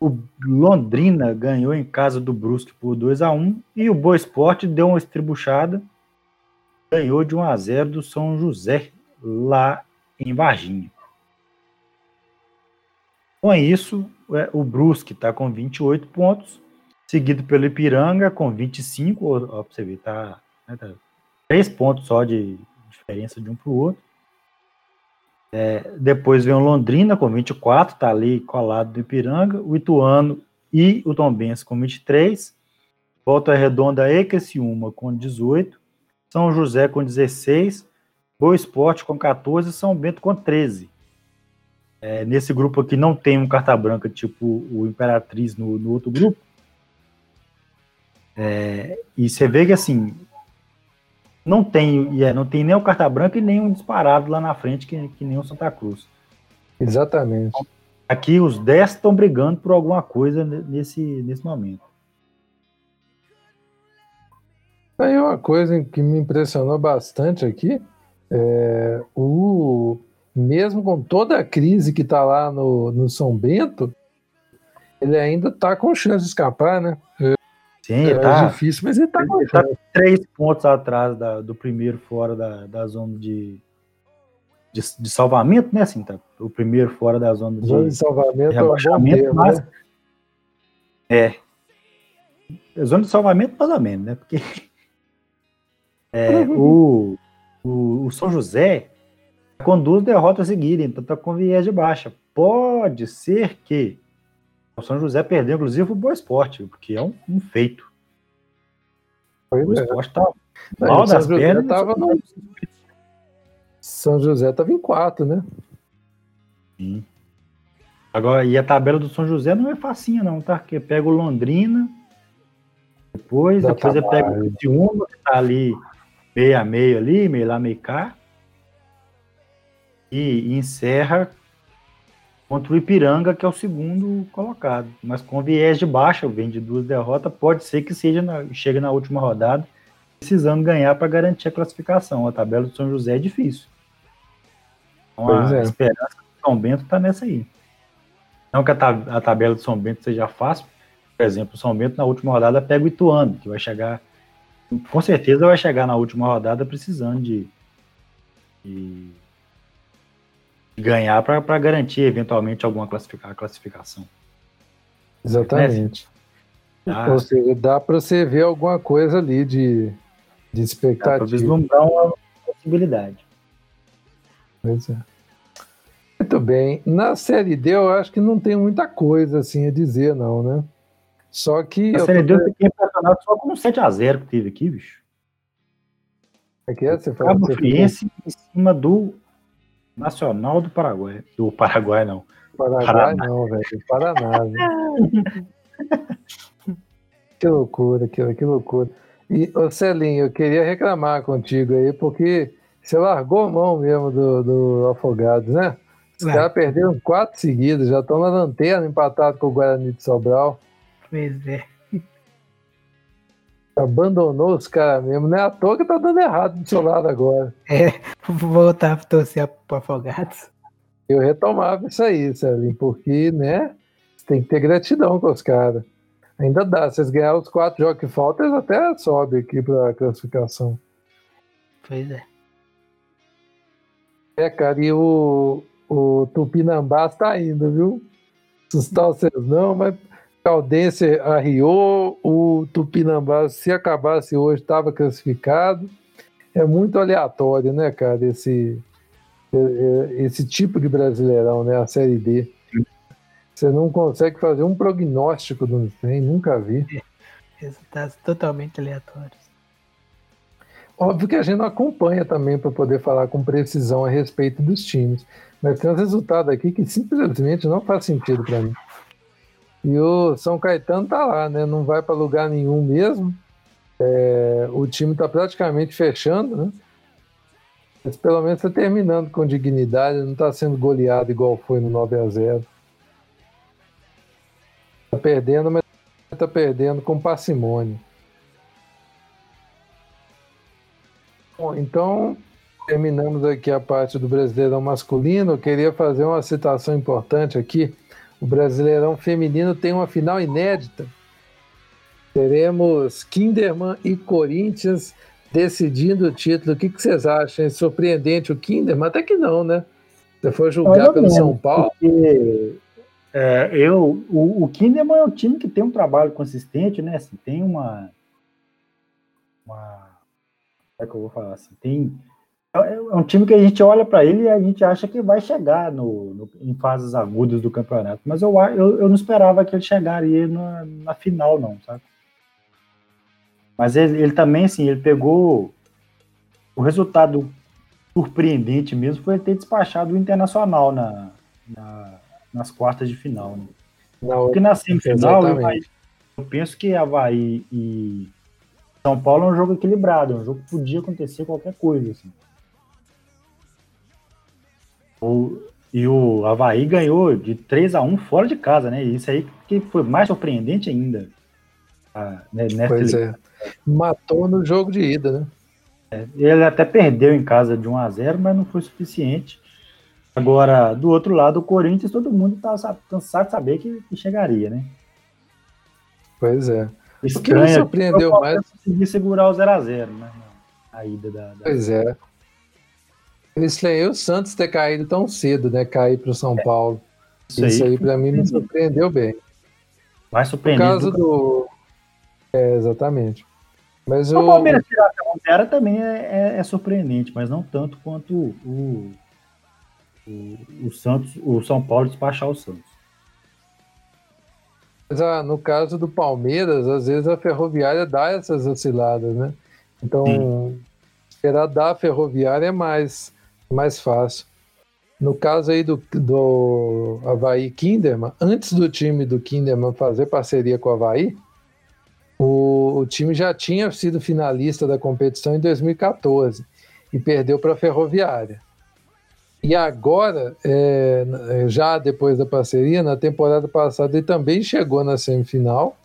O Londrina ganhou em casa do Brusque por 2 a 1 e o Boa Esporte deu uma estribuchada, ganhou de 1 a 0 do São José lá em Varginha. Com isso, é, o Brusque está com 28 pontos, seguido pelo Ipiranga com 25, ó, pra você ver, tá, né, tá 3 pontos só de diferença de um para o outro. É, depois vem o Londrina com 24, tá ali colado do Ipiranga, o Ituano e o Tombense com 23, Volta Redonda e Criciúma com 18, São José com 16, Boa Esporte com 14 e São Bento com 13. É, nesse grupo aqui não tem um carta branca tipo o Imperatriz no, no outro grupo. É, e você vê que assim não tem, e é, não tem nem o carta branca e nem um disparado lá na frente que, que nem o Santa Cruz. Exatamente. Aqui os 10 estão brigando por alguma coisa ne- nesse, nesse momento. Aí uma coisa que me impressionou bastante aqui é o mesmo com toda a crise que está lá no, no São Bento, ele ainda está com chance de escapar, né? Sim, É tá, difícil, mas ele com ele tá três pontos atrás da- do primeiro fora da, da zona de, de, de salvamento, né? Assim, tá, o primeiro fora da zona de, Zona de salvamento é um bom rebaixamento, termo, mas né? é zona de salvamento mais ou menos, né? Porque é, o, o, o São José tá com duas derrotas seguidas, então tá com viés de baixa. Pode ser que o São José perdeu, inclusive, o Boa Esporte, porque é um, um feito. O Pois Boa é. Esporte tá mal o São das José pernas. tava no- São José estava em quarto, né? Sim. Agora, e a tabela do São José não é facinha, não, tá? Porque pega o Londrina, depois, Dá depois ele pega o. Criciúma, que tá ali meio a meio ali, meio lá, meio cá. E, e encerra contra o Ipiranga, que é o segundo colocado. Mas com viés de baixa, vem de duas derrotas, pode ser que seja na, chegue na última rodada precisando ganhar para garantir a classificação. A tabela do São José é difícil. Então a é. esperança do São Bento está nessa aí. Não que a, tab a tabela do São Bento seja fácil. Por exemplo, o São Bento na última rodada pega o Ituano, que vai chegar. Com certeza vai chegar na última rodada precisando de, de ganhar para garantir eventualmente alguma classifica classificação. Exatamente. Ah. Ou seja, dá para você ver alguma coisa ali de, de expectativa. Dá vislumbrar uma possibilidade. Pois é. Muito bem. Na Série D eu acho que não tem muita coisa assim a dizer, não, né? Só que. Na Série D eu fiquei impressionado só com um 7x0 que teve aqui, bicho. É que é? Você fala Cabo Friense em cima do Nacional do Paraguai. Do Paraguai, não. Paraguai Paraná. não, velho. Paraná. que loucura, que, que loucura. E, ô Celinho, eu queria reclamar contigo aí, porque você largou a mão mesmo do, do Afogados, né? Os é. caras perderam quatro seguidas, já estão na lanterna, empatado com o Guarani de Sobral. Pois é. Abandonou os caras mesmo, não é à toa que tá dando errado do seu lado agora. É, vou voltar a torcer pro Afogados. Eu retomava isso aí, Celinho, porque, né, tem que ter gratidão com os caras. Ainda dá, se eles ganharem os quatro jogos que faltam, eles até sobem aqui pra classificação. Pois é. É, cara, e o, o Tupinambás está indo, viu? Assustar vocês não, mas Caldense arriou, o Tupinambás, se acabasse hoje, estava classificado. É muito aleatório, né, cara, esse, esse tipo de brasileirão, né, a Série D. Você não consegue fazer um prognóstico do trem, nunca vi. Resultados totalmente aleatórios. Óbvio que a gente não acompanha também para poder falar com precisão a respeito dos times. Mas tem uns resultados aqui que simplesmente não faz sentido para mim. E o São Caetano tá lá, né? Não vai para lugar nenhum mesmo. É, o time está praticamente fechando, né? Mas pelo menos está terminando com dignidade, não está sendo goleado igual foi no 9 a 0 Está perdendo, mas está perdendo com parcimônia. Bom, então, terminamos aqui a parte do Brasileirão masculino. Eu queria fazer uma citação importante aqui. O Brasileirão feminino tem uma final inédita. Teremos Kinderman e Corinthians decidindo o título. O que, que vocês acham? É surpreendente o Kinderman? Até que não, né? Você foi julgar pelo São Paulo. Porque, é, eu, o, o Kinderman é um time que tem um trabalho consistente, né? Assim, tem uma, uma é que eu vou falar assim? Tem é, é um time que a gente olha para ele e a gente acha que vai chegar no, no, em fases agudas do campeonato. Mas eu, eu, eu não esperava que ele chegaria na, na final, não, sabe? Mas ele, ele, também, assim, ele pegou o resultado surpreendente mesmo foi ele ter despachado o Internacional na, na nas quartas de final. Né? Porque na semifinal, eu, eu penso que Havaí e São Paulo é um jogo equilibrado, é um jogo que podia acontecer qualquer coisa. Assim. O, e o Havaí ganhou de 3 a 1 fora de casa, né? Isso aí que foi mais surpreendente ainda. Ah, né, pois é. Matou no jogo de ida, né? É, ele até perdeu em casa de 1 a 0 mas não foi suficiente. Agora, do outro lado, o Corinthians, todo mundo tá cansado de saber que, que chegaria, né? Pois é. Estranho, o que me surpreendeu mais. Conseguir segurar o 0x0, né? A ida da. da... Pois é. Estranhei o Santos ter caído tão cedo, né? Cair para o São Paulo. Isso, Isso aí, aí para mim me surpreendeu bem. Mais surpreendente. Por causa do. É, exatamente. Mas o, Palmeiras tirar a também é, é, é, surpreendente, mas não tanto quanto o, o, o, Santos, o São Paulo despachar o Santos. Mas ah, no caso do Palmeiras, às vezes a Ferroviária dá essas osciladas, né? Então, Sim. esperar dar a Ferroviária é mais mais fácil. No caso aí do, do Havaí Kinderman, antes do time do Kinderman fazer parceria com o Havaí, o, o time já tinha sido finalista da competição em 2014 e perdeu para a Ferroviária. E agora, é, já depois da parceria, na temporada passada, ele também chegou na semifinal,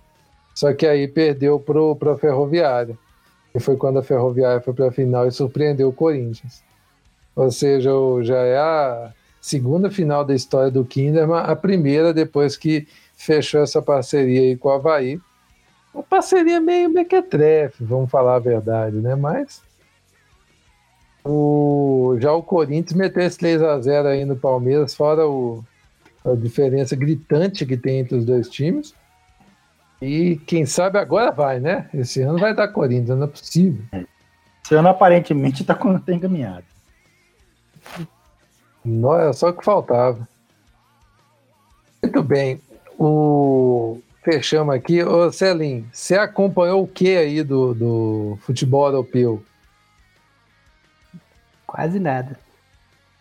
só que aí perdeu para a Ferroviária. E foi quando a Ferroviária foi para a final e surpreendeu o Corinthians. Ou seja, já é a segunda final da história do Kinderman, a primeira depois que fechou essa parceria aí com o Havaí. Uma parceria meio mequetrefe, vamos falar a verdade, né? Mas o, já o Corinthians meteu esse 3x0 aí no Palmeiras, fora o, a diferença gritante que tem entre os dois times. E quem sabe agora vai, né? Esse ano vai dar Corinthians, não é possível. Esse ano aparentemente está tá encaminhado. Não, é só o que faltava. Muito bem. O... Fechamos aqui. Ô, Celim, você acompanhou o que aí do, do futebol europeu? Quase nada.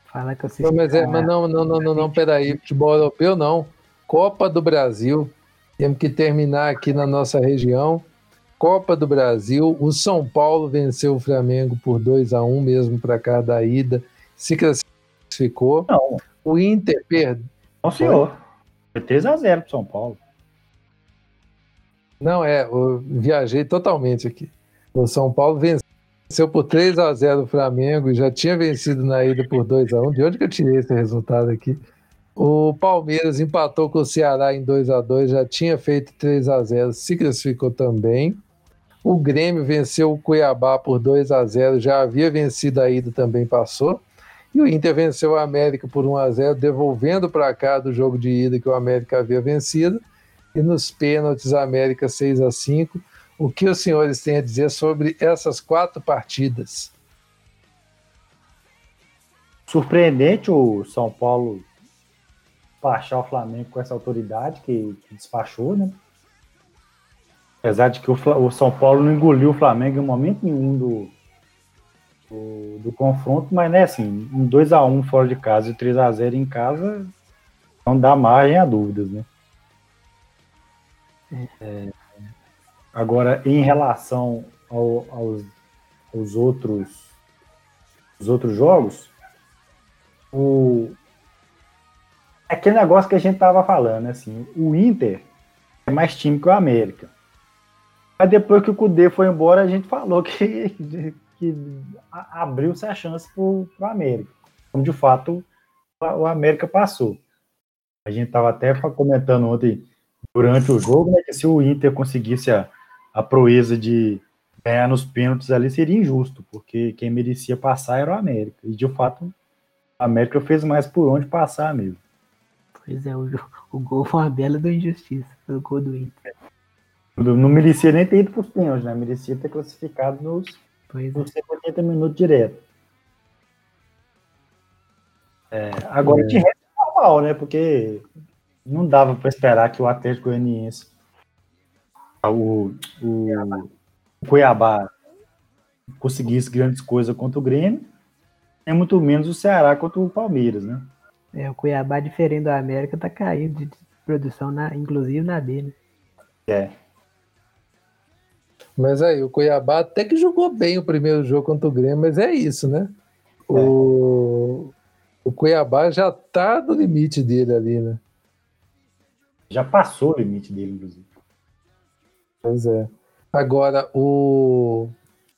Fala que eu sei. Não, mas, é, mas não, não, não, não, não, peraí. Futebol europeu não. Copa do Brasil. Temos que terminar aqui na nossa região. Copa do Brasil. O São Paulo venceu o Flamengo por 2 a 1 mesmo para cá da ida. Se classificou. Não. O Inter perdeu. Não, senhor. Foi 3 a 0 para São Paulo. Não, é, eu viajei totalmente aqui. O São Paulo venceu por 3 a 0 o Flamengo e já tinha vencido na ida por 2 a 1 De onde que eu tirei esse resultado aqui? O Palmeiras empatou com o Ceará em 2 a 2 já tinha feito 3 a 0 se classificou também. O Grêmio venceu o Cuiabá por 2 a 0 já havia vencido a ida, também passou. E o Inter venceu o América por 1 a 0 devolvendo para cá do jogo de ida que o América havia vencido. E nos pênaltis, a América 6 a 5 o que os senhores têm a dizer sobre essas quatro partidas? Surpreendente o São Paulo despachar o Flamengo com essa autoridade que, que despachou, né? Apesar de que o, o, São Paulo não engoliu o Flamengo em momento nenhum do, do, do confronto, mas né, assim, um 2x1 um fora de casa e 3x0 em casa não dá margem a dúvidas, né? É, Agora, em relação ao, aos, aos outros, os outros jogos, o, é aquele negócio que a gente tava falando, assim, o Inter é mais time que o América. Mas depois que o Cudê foi embora, a gente falou que, que abriu-se a chance para o América. Como de fato o América passou. A gente estava até comentando ontem, durante o jogo, né, que se o Inter conseguisse a, a proeza de ganhar nos pênaltis ali seria injusto, porque quem merecia passar era o América. E de fato, o América fez mais por onde passar mesmo. Pois é, o, o gol foi uma bela da injustiça, o gol do Inter. Não, não merecia nem ter ido para os pênaltis, né? Merecia ter classificado nos, pois nos é. 80 minutos direto. É, agora, é. de resto, é normal, né? Porque não dava para esperar que o Atlético Goianiense o, o, Cuiabá conseguisse grandes coisas contra o Grêmio, é muito menos o Ceará contra o Palmeiras, né? É, o Cuiabá, diferente do América, tá caindo de produção, na, inclusive na B, né? É. Mas aí, o Cuiabá até que jogou bem o primeiro jogo contra o Grêmio, mas é isso, né? É. O, o Cuiabá já tá no limite dele ali, né? Já passou o limite dele, inclusive. Pois é. Agora, o...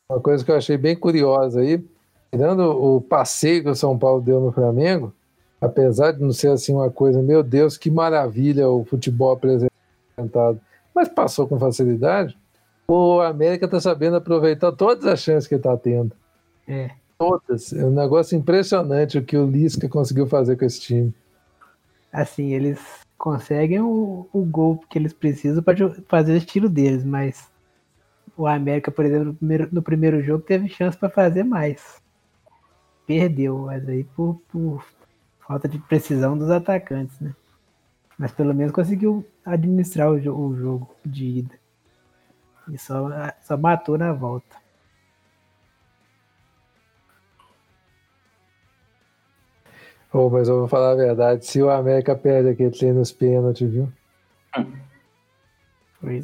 uma coisa que eu achei bem curiosa aí, tirando o passeio que o São Paulo deu no Flamengo, apesar de não ser assim uma coisa, meu Deus, que maravilha o futebol apresentado, mas passou com facilidade, o América está sabendo aproveitar todas as chances que está tendo. É. Todas. É um negócio impressionante o que o Lisca conseguiu fazer com esse time. Assim, eles conseguem o, o gol que eles precisam para fazer o estilo deles, mas o América, por exemplo, no primeiro, no primeiro jogo teve chance para fazer mais. Perdeu, mas aí por, por, falta de precisão dos atacantes, né? Mas pelo menos conseguiu administrar o, o jogo de ida. E só, só matou na volta. Oh, mas eu vou falar a verdade, se o América perde aquele treino nos pênaltis, viu?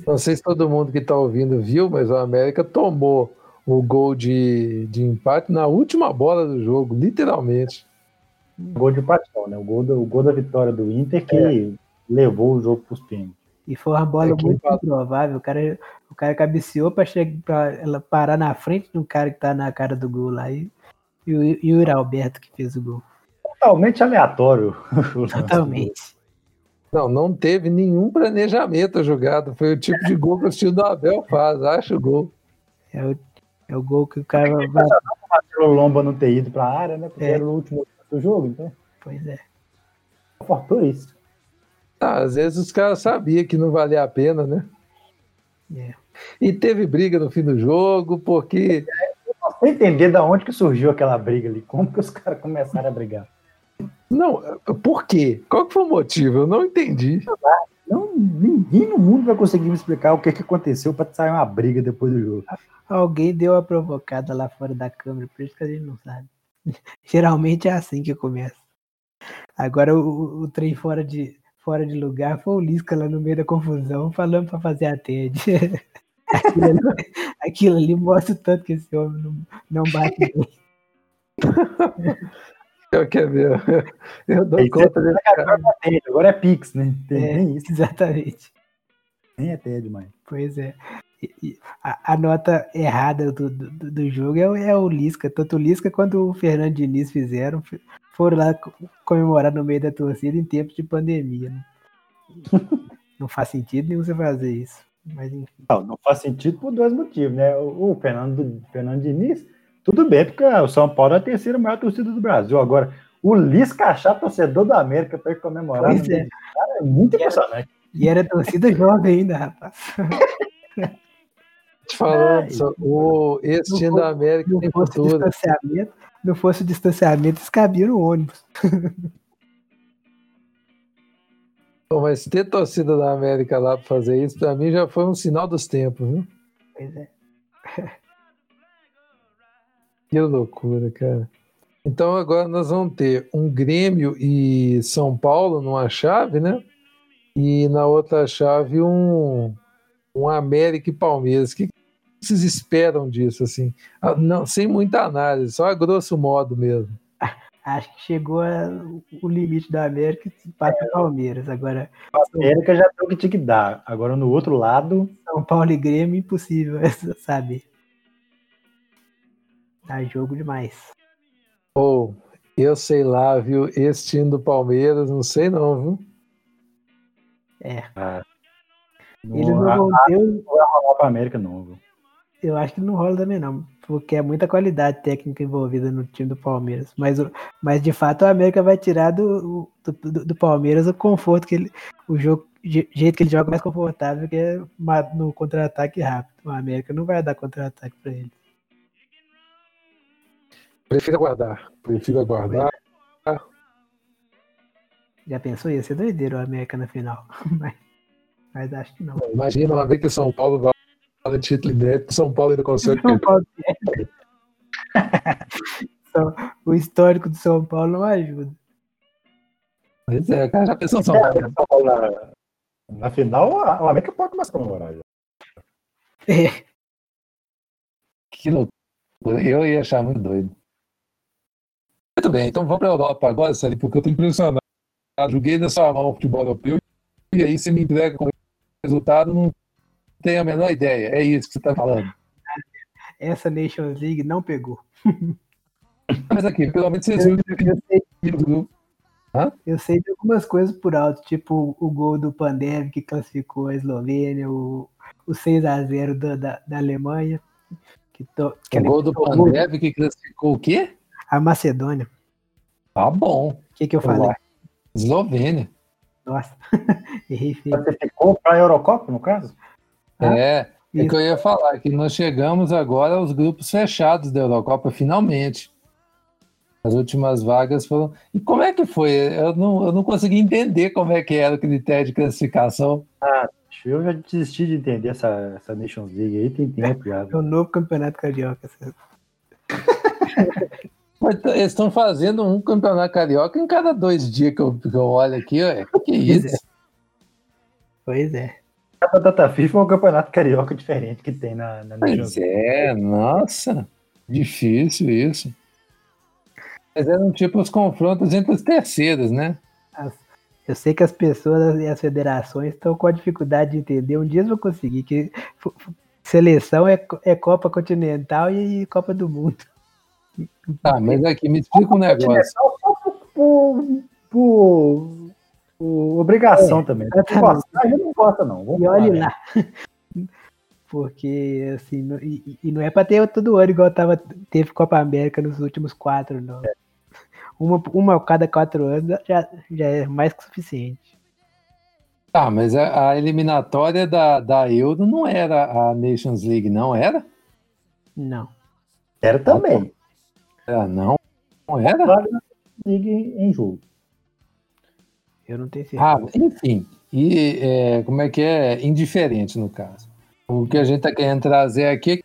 Não sei se todo mundo que está ouvindo viu, mas o América tomou o gol de, de empate na última bola do jogo, literalmente. Gol de paixão, né? O gol, do, o gol da vitória do Inter que é. levou o jogo para os pênaltis. E foi uma bola é muito improvável. O cara, o cara cabeceou para ela parar na frente do cara que tá na cara do gol lá. E, e, o, e o Alberto que fez o gol. Totalmente aleatório. Totalmente. Não, não teve nenhum planejamento jogado. Foi o tipo de gol que o time do Abel faz. Acha o gol. É o, é o gol que o cara vai. O Lomba não ter ido para a área, né? Porque é. era o último do jogo, então. Pois é. Faltou isso. Ah, às vezes os caras sabiam que não valia a pena, né? É. E teve briga no fim do jogo, porque. Eu não sei entender de onde que surgiu aquela briga ali. Como que os caras começaram a brigar? Não, por quê? Qual que foi o motivo? Eu não entendi. Não, ninguém no mundo vai conseguir me explicar o que, que aconteceu para sair uma briga depois do jogo. Alguém deu uma provocada lá fora da câmera, por isso que a gente não sabe. Geralmente é assim que começa. Agora o, o trem fora de, fora de lugar foi o Lisca lá no meio da confusão, falando para fazer a TED. aquilo, ali, aquilo ali mostra o tanto que esse homem não, não bate bem. Eu quero ver. Eu dou Aí conta desse cara. Agora é Pix, né? Tem, é, isso. Exatamente. Nem é TED mais. Pois é. A, a, nota errada do, do, do jogo é, é, o Lisca. Tanto o Lisca quanto o Fernando Diniz fizeram. Foram lá comemorar no meio da torcida em tempos de pandemia. Né? não faz sentido nenhum você fazer isso. Mas enfim. Não, não faz sentido por dois motivos, né? O, o Fernando, Fernando Diniz tudo bem, porque o São Paulo é a terceira maior torcida do Brasil. Agora, o Lisca achar torcedor da América para comemorar pois é. Cara, é muito e impressionante. Era, e era torcida jovem ainda, rapaz. Te falando, ah, o, esse time da América tem futuro. Distanciamento, não fosse o distanciamento, eles cabiam no ônibus. Bom, mas ter torcida da América lá para fazer isso, para mim já foi um sinal dos tempos, viu? Pois é. Que loucura, cara. Então agora nós vamos ter um Grêmio e São Paulo numa chave, né? E na outra chave um, um América e Palmeiras. O que vocês esperam disso, assim? Ah, não, sem muita análise, só a grosso modo mesmo. Acho que chegou a, o limite da América e passa o Palmeiras. Agora. A América já tem o que tinha que dar. Agora no outro lado. São Paulo e Grêmio, impossível saber. Tá jogo demais. Ou, oh, eu sei lá, viu? Esse time do Palmeiras, não sei não, viu? É. Ah, ele não vai rolar pra América, não, viu? Eu acho que não rola também, não. Porque é muita qualidade técnica envolvida no time do Palmeiras. Mas, mas de fato, o América vai tirar do, do, do Palmeiras o conforto que ele. O jogo, jeito que ele joga mais confortável, que é no contra-ataque rápido. O América não vai dar contra-ataque para ele. Prefiro aguardar. Prefiro aguardar. Já pensou? Ia ser doideiro o América na final. Mas, mas acho que não. Imagina uma vez que o São Paulo vai no título inédito, São Paulo ainda consegue. São Paulo o histórico do São Paulo não ajuda. Pois é, cara, já pensou São Paulo? São Paulo na, na final, o América pode a comemorar já. É. Que loucura. Eu ia achar muito doido. Muito bem, então vamos para a Europa agora, Sérgio, porque eu estou impressionado. Joguei na sua mão o futebol europeu e aí você me entrega com resultado, não tenho a menor ideia. É isso que você está falando. Essa Nations League não pegou. Mas aqui, pelo menos você viu eu, eu, eu sei de algumas coisas por alto, tipo o gol do Pandev que classificou a Eslovênia, o, o 6x0 da, da, da Alemanha. Que to, que o gol do Pandev que classificou o quê? A Macedônia. Tá bom. O que, que eu falei? Eslovênia. Nossa, errei feio. Você ficou para a Eurocopa, no caso? É, é que eu ia falar, que nós chegamos agora aos grupos fechados da Eurocopa, finalmente. As últimas vagas foram. E como é que foi? Eu não, eu não consegui entender como é que era o critério de classificação. Ah, eu já desisti de entender essa, essa Nations League aí, tem tempo já. É o novo campeonato carioca. Eles estão fazendo um campeonato carioca em cada dois dias que eu, que eu olho aqui, ué. Que isso? Pois é. Cada data FIFA é um campeonato carioca diferente que tem na, na Pois é, nossa. Difícil isso. Mas eram tipo os confrontos entre os terceiros, né? Eu sei que as pessoas e as federações estão com a dificuldade de entender. Um dia eles vão conseguir que seleção é, é Copa Continental e Copa do Mundo. Tá, mas aqui, me explica um negócio. Por, por, por obrigação é, também. a gente não gosta, não. Vamos e olhe lá. Porque, assim, e, e, não é para ter todo ano igual tava, teve Copa América nos últimos quatro, não. É. Uma, uma a cada quatro anos já, já é mais que suficiente. Tá, mas a, a, eliminatória da, da Euro não era a Nations League, não era? Não. Era também. Ah, não? Não era? League em jogo. Eu não tenho certeza. Ah, enfim. E é, como é que é? Indiferente no caso. O que a gente está querendo trazer aqui é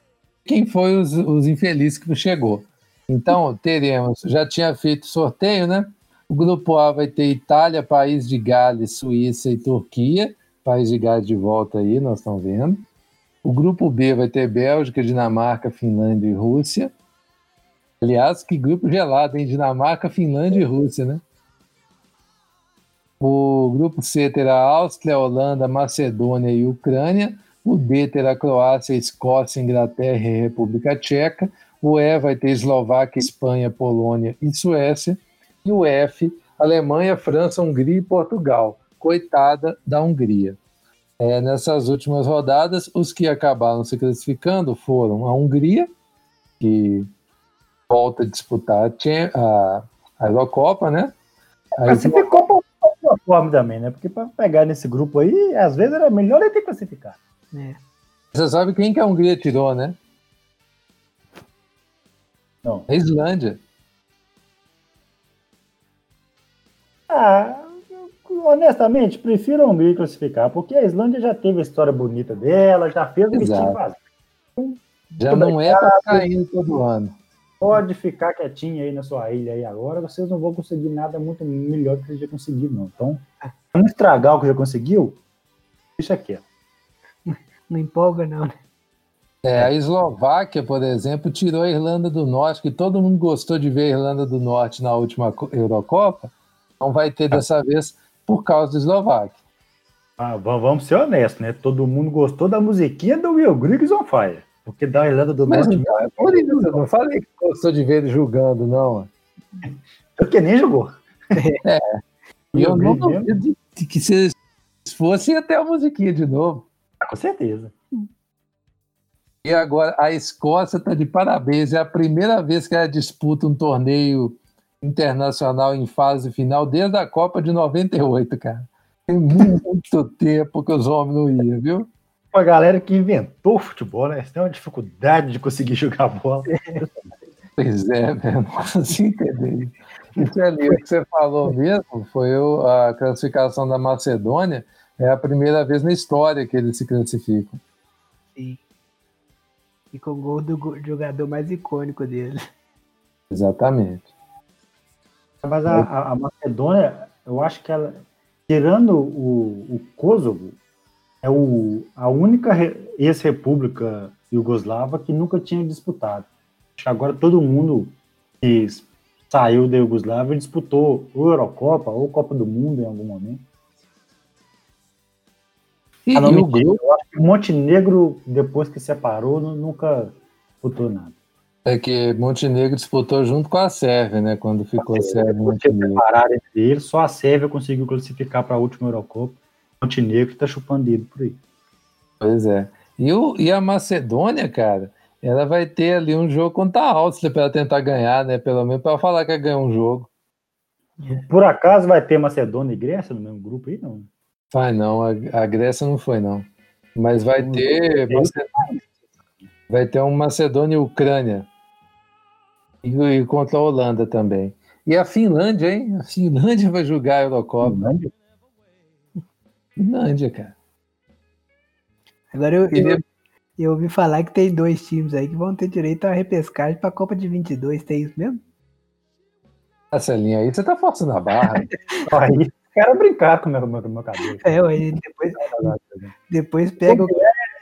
quem foi os, os infelizes que chegou. Então, teremos, já tinha feito sorteio, né? O grupo A vai ter Itália, País de Gales, Suíça e Turquia. País de Gales de volta aí, nós estamos vendo. O grupo B vai ter Bélgica, Dinamarca, Finlândia e Rússia. Aliás, que grupo gelado, hein? Dinamarca, Finlândia e Rússia, né? O grupo C terá Áustria, Holanda, Macedônia e Ucrânia. O D terá Croácia, Escócia, Inglaterra e República Tcheca. O E vai ter Eslováquia, Espanha, Polônia e Suécia. E o F, Alemanha, França, Hungria e Portugal. Coitada da Hungria. É, nessas últimas rodadas, os que acabaram se classificando foram a Hungria, que volta a disputar a, a Eurocopa, né? A Classificou para também, né? Porque para pegar nesse grupo aí, às vezes era melhor ele ter classificado. É. Você sabe quem que a Hungria tirou, né? Não. A Islândia. Ah, honestamente, prefiro a Hungria classificar, porque a Islândia já teve a história bonita dela, já fez o que tinha fazer. Já não é para ficar indo todo ano. Pode ficar quietinho aí na sua ilha aí agora, vocês não vão conseguir nada muito melhor que vocês já conseguiram, não. Então, não estragar o que já conseguiu, deixa quieto. Não empolga, não, né? É, a Eslováquia, por exemplo, tirou a Irlanda do Norte, que todo mundo gostou de ver a Irlanda do Norte na última Eurocopa, não vai ter dessa vez por causa da Eslováquia. Ah, vamos ser honestos, né? Todo mundo gostou da musiquinha do Will Griggs on Fire. Porque da Irlanda do Norte. Então, é por isso, eu não falei que gostou de ver ele julgando, não. Porque nem jogou. É. E eu não duvido que se fosse até a musiquinha de novo. Com certeza. E agora a Escócia está de parabéns. É a primeira vez que ela disputa um torneio internacional em fase final desde a Copa de 98, cara. Tem muito tempo que os homens não iam, viu? A galera que inventou o futebol, né? Você tem uma dificuldade de conseguir jogar bola. Pois é, velho. Não consigo entender. Isso ali, o que você falou mesmo foi a classificação da Macedônia é a primeira vez na história que eles se classificam. Sim. E com o gol do jogador mais icônico dele. Exatamente. Mas a, a Macedônia, eu acho que ela, tirando o, o Kosovo, é o, a única ex-república iugoslava que nunca tinha disputado. Acho que agora todo mundo que saiu da Iugoslávia disputou ou Eurocopa ou Copa do Mundo em algum momento. E, ah, não, o grupo... Eu acho que Montenegro, depois que separou, nunca disputou nada. É que Montenegro disputou junto com a Sérvia, né? Quando ficou a Sérvia e Montenegro. Separaram entre eles, só a Sérvia conseguiu classificar para a última Eurocopa. Montenegro está chupando dedo por aí. Pois é. E, o, e a Macedônia, cara, ela vai ter ali um jogo contra a Áustria para ela tentar ganhar, né? Pelo menos para falar que ela ganhou um jogo. Por acaso vai ter Macedônia e Grécia no mesmo grupo aí, não? Vai não, a, a Grécia não foi não. Mas vai ter vai ter um Macedônia e Ucrânia. E, e, contra a Holanda também. E a Finlândia, hein? A Finlândia vai jogar a Eurocopa. Finlândia? Finlândia, cara. Agora eu, eu, eu, ouvi falar que tem dois times aí que vão ter direito a repescagem para a Copa de 22. Tem isso mesmo? Essa linha aí, você tá forçando a barra. aí, quero brincar com o meu, meu, meu cabelo. É, aí depois, depois pega o.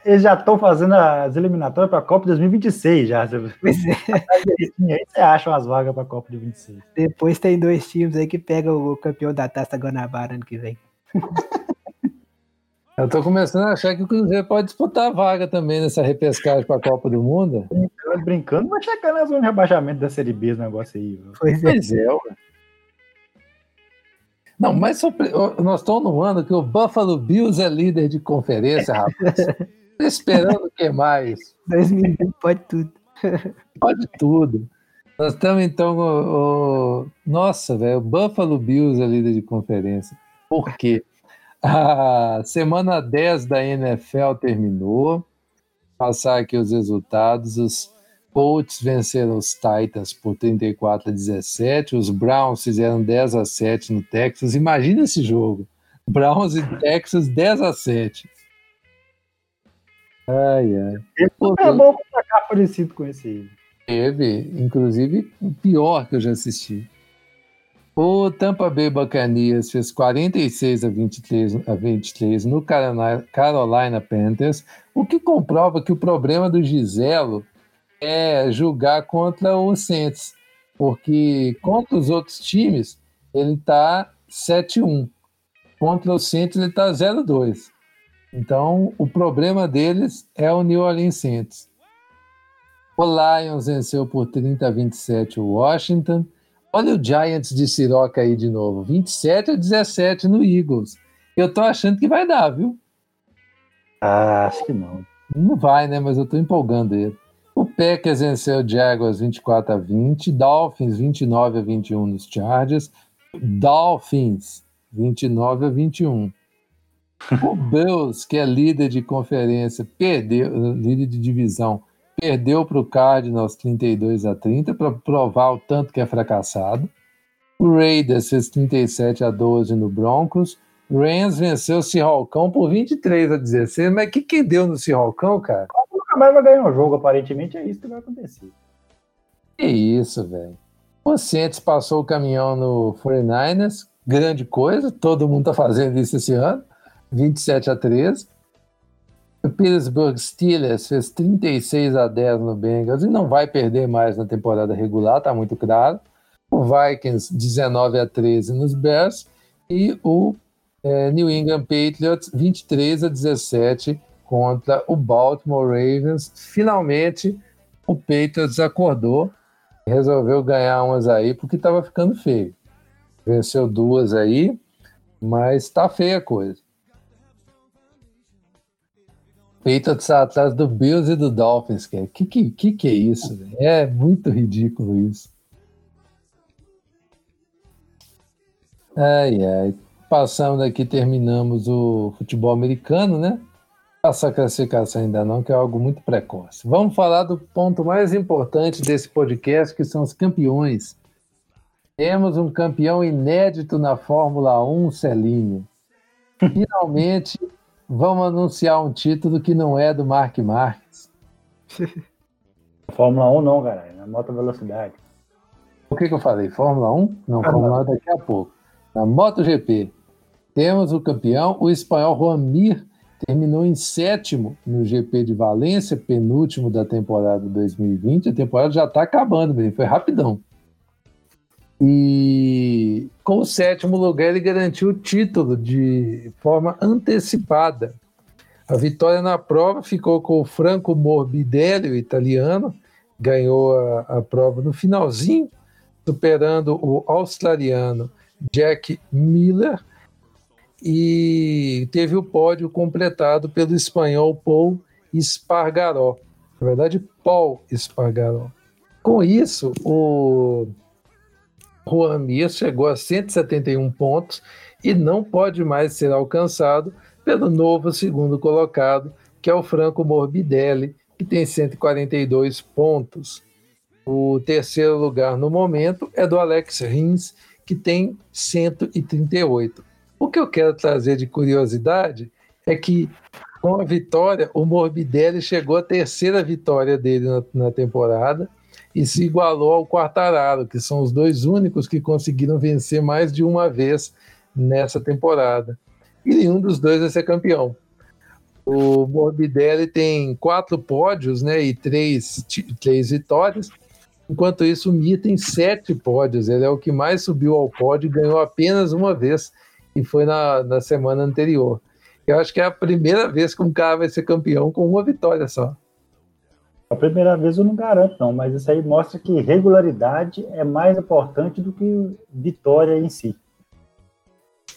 eles já estão fazendo as eliminatórias para a Copa 2026 já. Pois é. Aí você acha umas vagas para a Copa de 26. Depois tem dois times aí que pegam o campeão da Taça Guanabara ano que vem. Eu tô começando a achar que o Cruzeiro pode disputar a vaga também nessa repescagem para a Copa do Mundo. Brincando, brincando, vai chegar na zona de rebaixamento da Série B esse negócio aí. Pois é. Pois é, Não, mas sobre... nós estamos no ano que o Buffalo Bills é líder de conferência, rapaz. esperando o que mais? 2020 pode tudo. Pode tudo. Nós estamos então. O, o... Nossa, velho, o Buffalo Bills é líder de conferência. Por quê? A semana 10 da NFL terminou. Passar aqui os resultados. Os Colts venceram os Titans por 34 a 17. Os Browns fizeram 10 a 7 no Texas. Imagina esse jogo. Browns e Texas 10 a 7. Ai, ai. Esse é bom parecido com esse aí. Teve, inclusive, o pior que eu já assisti. O Tampa Bay Buccaneers fez 46 a 23, a 23 no Carolina, Panthers, o que comprova que o problema do Giselo é julgar contra o Saints, porque contra os outros times ele está 7-1, contra o Saints ele está 0-2. Então o problema deles é o New Orleans Saints. O Lions venceu por 30 a 27 o Washington. Olha o Giants de Siroca aí de novo, 27 a 17 no Eagles. Eu tô achando que vai dar, viu? Ah, acho que não. Não vai, né? Mas eu tô empolgando ele. O Packers venceu o Jaguars 24 a 20, Dolphins 29 a 21 nos Chargers, Dolphins 29 a 21. O Bills, que é líder de conferência, perdeu, líder de divisão, perdeu para o Cardinals 32 a 30 para provar o tanto que é fracassado. O Raiders fez 37 a 12 no Broncos. Rams venceu o Seahawkão por 23 a 16. Mas o que, que deu no Seahawkão, cara? Nunca mais vai ganhar um jogo, aparentemente é isso que vai acontecer. Que isso, velho. O Saints passou o caminhão no 49ers, grande coisa, todo mundo tá fazendo isso esse ano, 27 a 13. O Pittsburgh Steelers fez 36 a 10 no Bengals e não vai perder mais na temporada regular, tá muito claro. O Vikings 19 a 13 nos Bears e o é, New England Patriots 23 a 17 contra o Baltimore Ravens. Finalmente o Patriots acordou e resolveu ganhar umas aí porque estava ficando feio. Venceu duas aí, mas está feia a coisa. Patriots atrás do Bills e do Dolphins, cara. Que que, que, que é isso? É muito ridículo isso. Ai, ai. Passamos aqui, terminamos o futebol americano, né? Essa classificação ainda não, que é algo muito precoce. Vamos falar do ponto mais importante desse podcast, que são os campeões. Temos um campeão inédito na Fórmula 1, Celinho. Finalmente Vamos anunciar um título que não é do Mark Marques. Fórmula 1 não, cara, na moto velocidade. O que, que eu falei? Fórmula 1? Não, ah, Fórmula 1 daqui a pouco. Na MotoGP, temos o campeão, o espanhol Juan Mir, terminou em sétimo no GP de Valência, penúltimo da temporada 2020. A temporada já está acabando, menino, foi rapidão. E com o sétimo lugar, ele garantiu o título de forma antecipada. A vitória na prova ficou com o Franco Morbidelli, o italiano, ganhou a, a prova no finalzinho, superando o australiano Jack Miller, e teve o pódio completado pelo espanhol Paul Espargaró. Na verdade, Paul Espargaró. Com isso, o Juan Mir chegou a 171 pontos e não pode mais ser alcançado pelo novo segundo colocado, que é o Franco Morbidelli, que tem 142 pontos. O terceiro lugar no momento é do Alex Rins, que tem 138. O que eu quero trazer de curiosidade é que, com a vitória, o Morbidelli chegou à terceira vitória dele na, na temporada e se igualou ao Quartararo, que são os dois únicos que conseguiram vencer mais de uma vez nessa temporada. E nenhum dos dois vai ser campeão. O Morbidelli tem quatro pódios, né? E três, três vitórias. Enquanto isso, o Mir tem sete pódios. Ele é o que mais subiu ao pódio e ganhou apenas uma vez, e foi na, na semana anterior. Eu acho que é a primeira vez que um cara vai ser campeão com uma vitória só. A primeira vez eu não garanto, não, mas isso aí mostra que regularidade é mais importante do que vitória em si.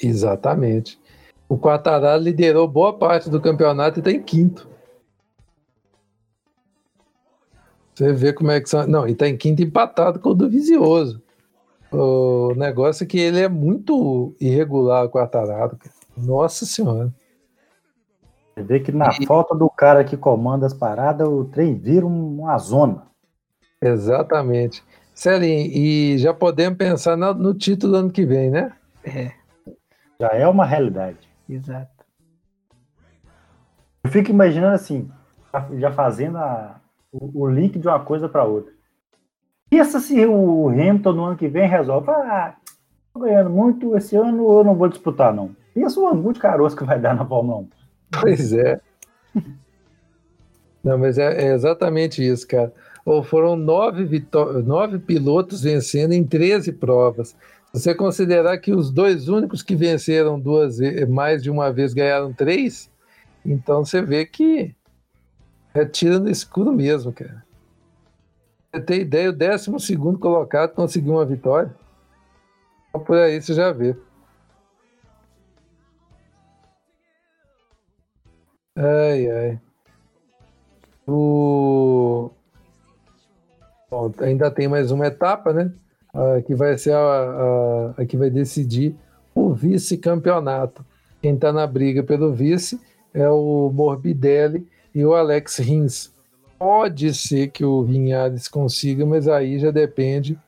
Exatamente. O Quartararo liderou boa parte do campeonato e está em quinto. Você vê como é que são. Não, e está em quinto empatado com o do Vizioso. O negócio é que ele é muito irregular, o Quartararo. Nossa Senhora. Você vê que na e... falta do cara que comanda as paradas, o trem vira uma zona. Exatamente. Celinho, e já podemos pensar no, no título do ano que vem, né? É. Já é uma realidade. Exato. Eu fico imaginando assim, já fazendo a, o, o, link de uma coisa para outra. Pensa se o Hamilton no ano que vem resolve, ah, tô ganhando muito, esse ano eu não vou disputar, não. Pensa o ângulo de caroço que vai dar na Fórmula 1. Pois é. Não, mas é, é exatamente isso, cara. Ou foram nove, nove pilotos vencendo em 13 provas. Se você considerar que os dois únicos que venceram duas mais de uma vez ganharam três, então você vê que é tira no escuro mesmo, cara. Você tem ideia, o 12 colocado conseguiu uma vitória. Por aí você já vê. Ai, ai. O... Bom, ainda tem mais uma etapa, né? Ah, que vai ser a, a, a, que vai decidir o vice-campeonato. Quem está na briga pelo vice é o Morbidelli e o Alex Rins. Pode ser que o Vinhales consiga, mas aí já depende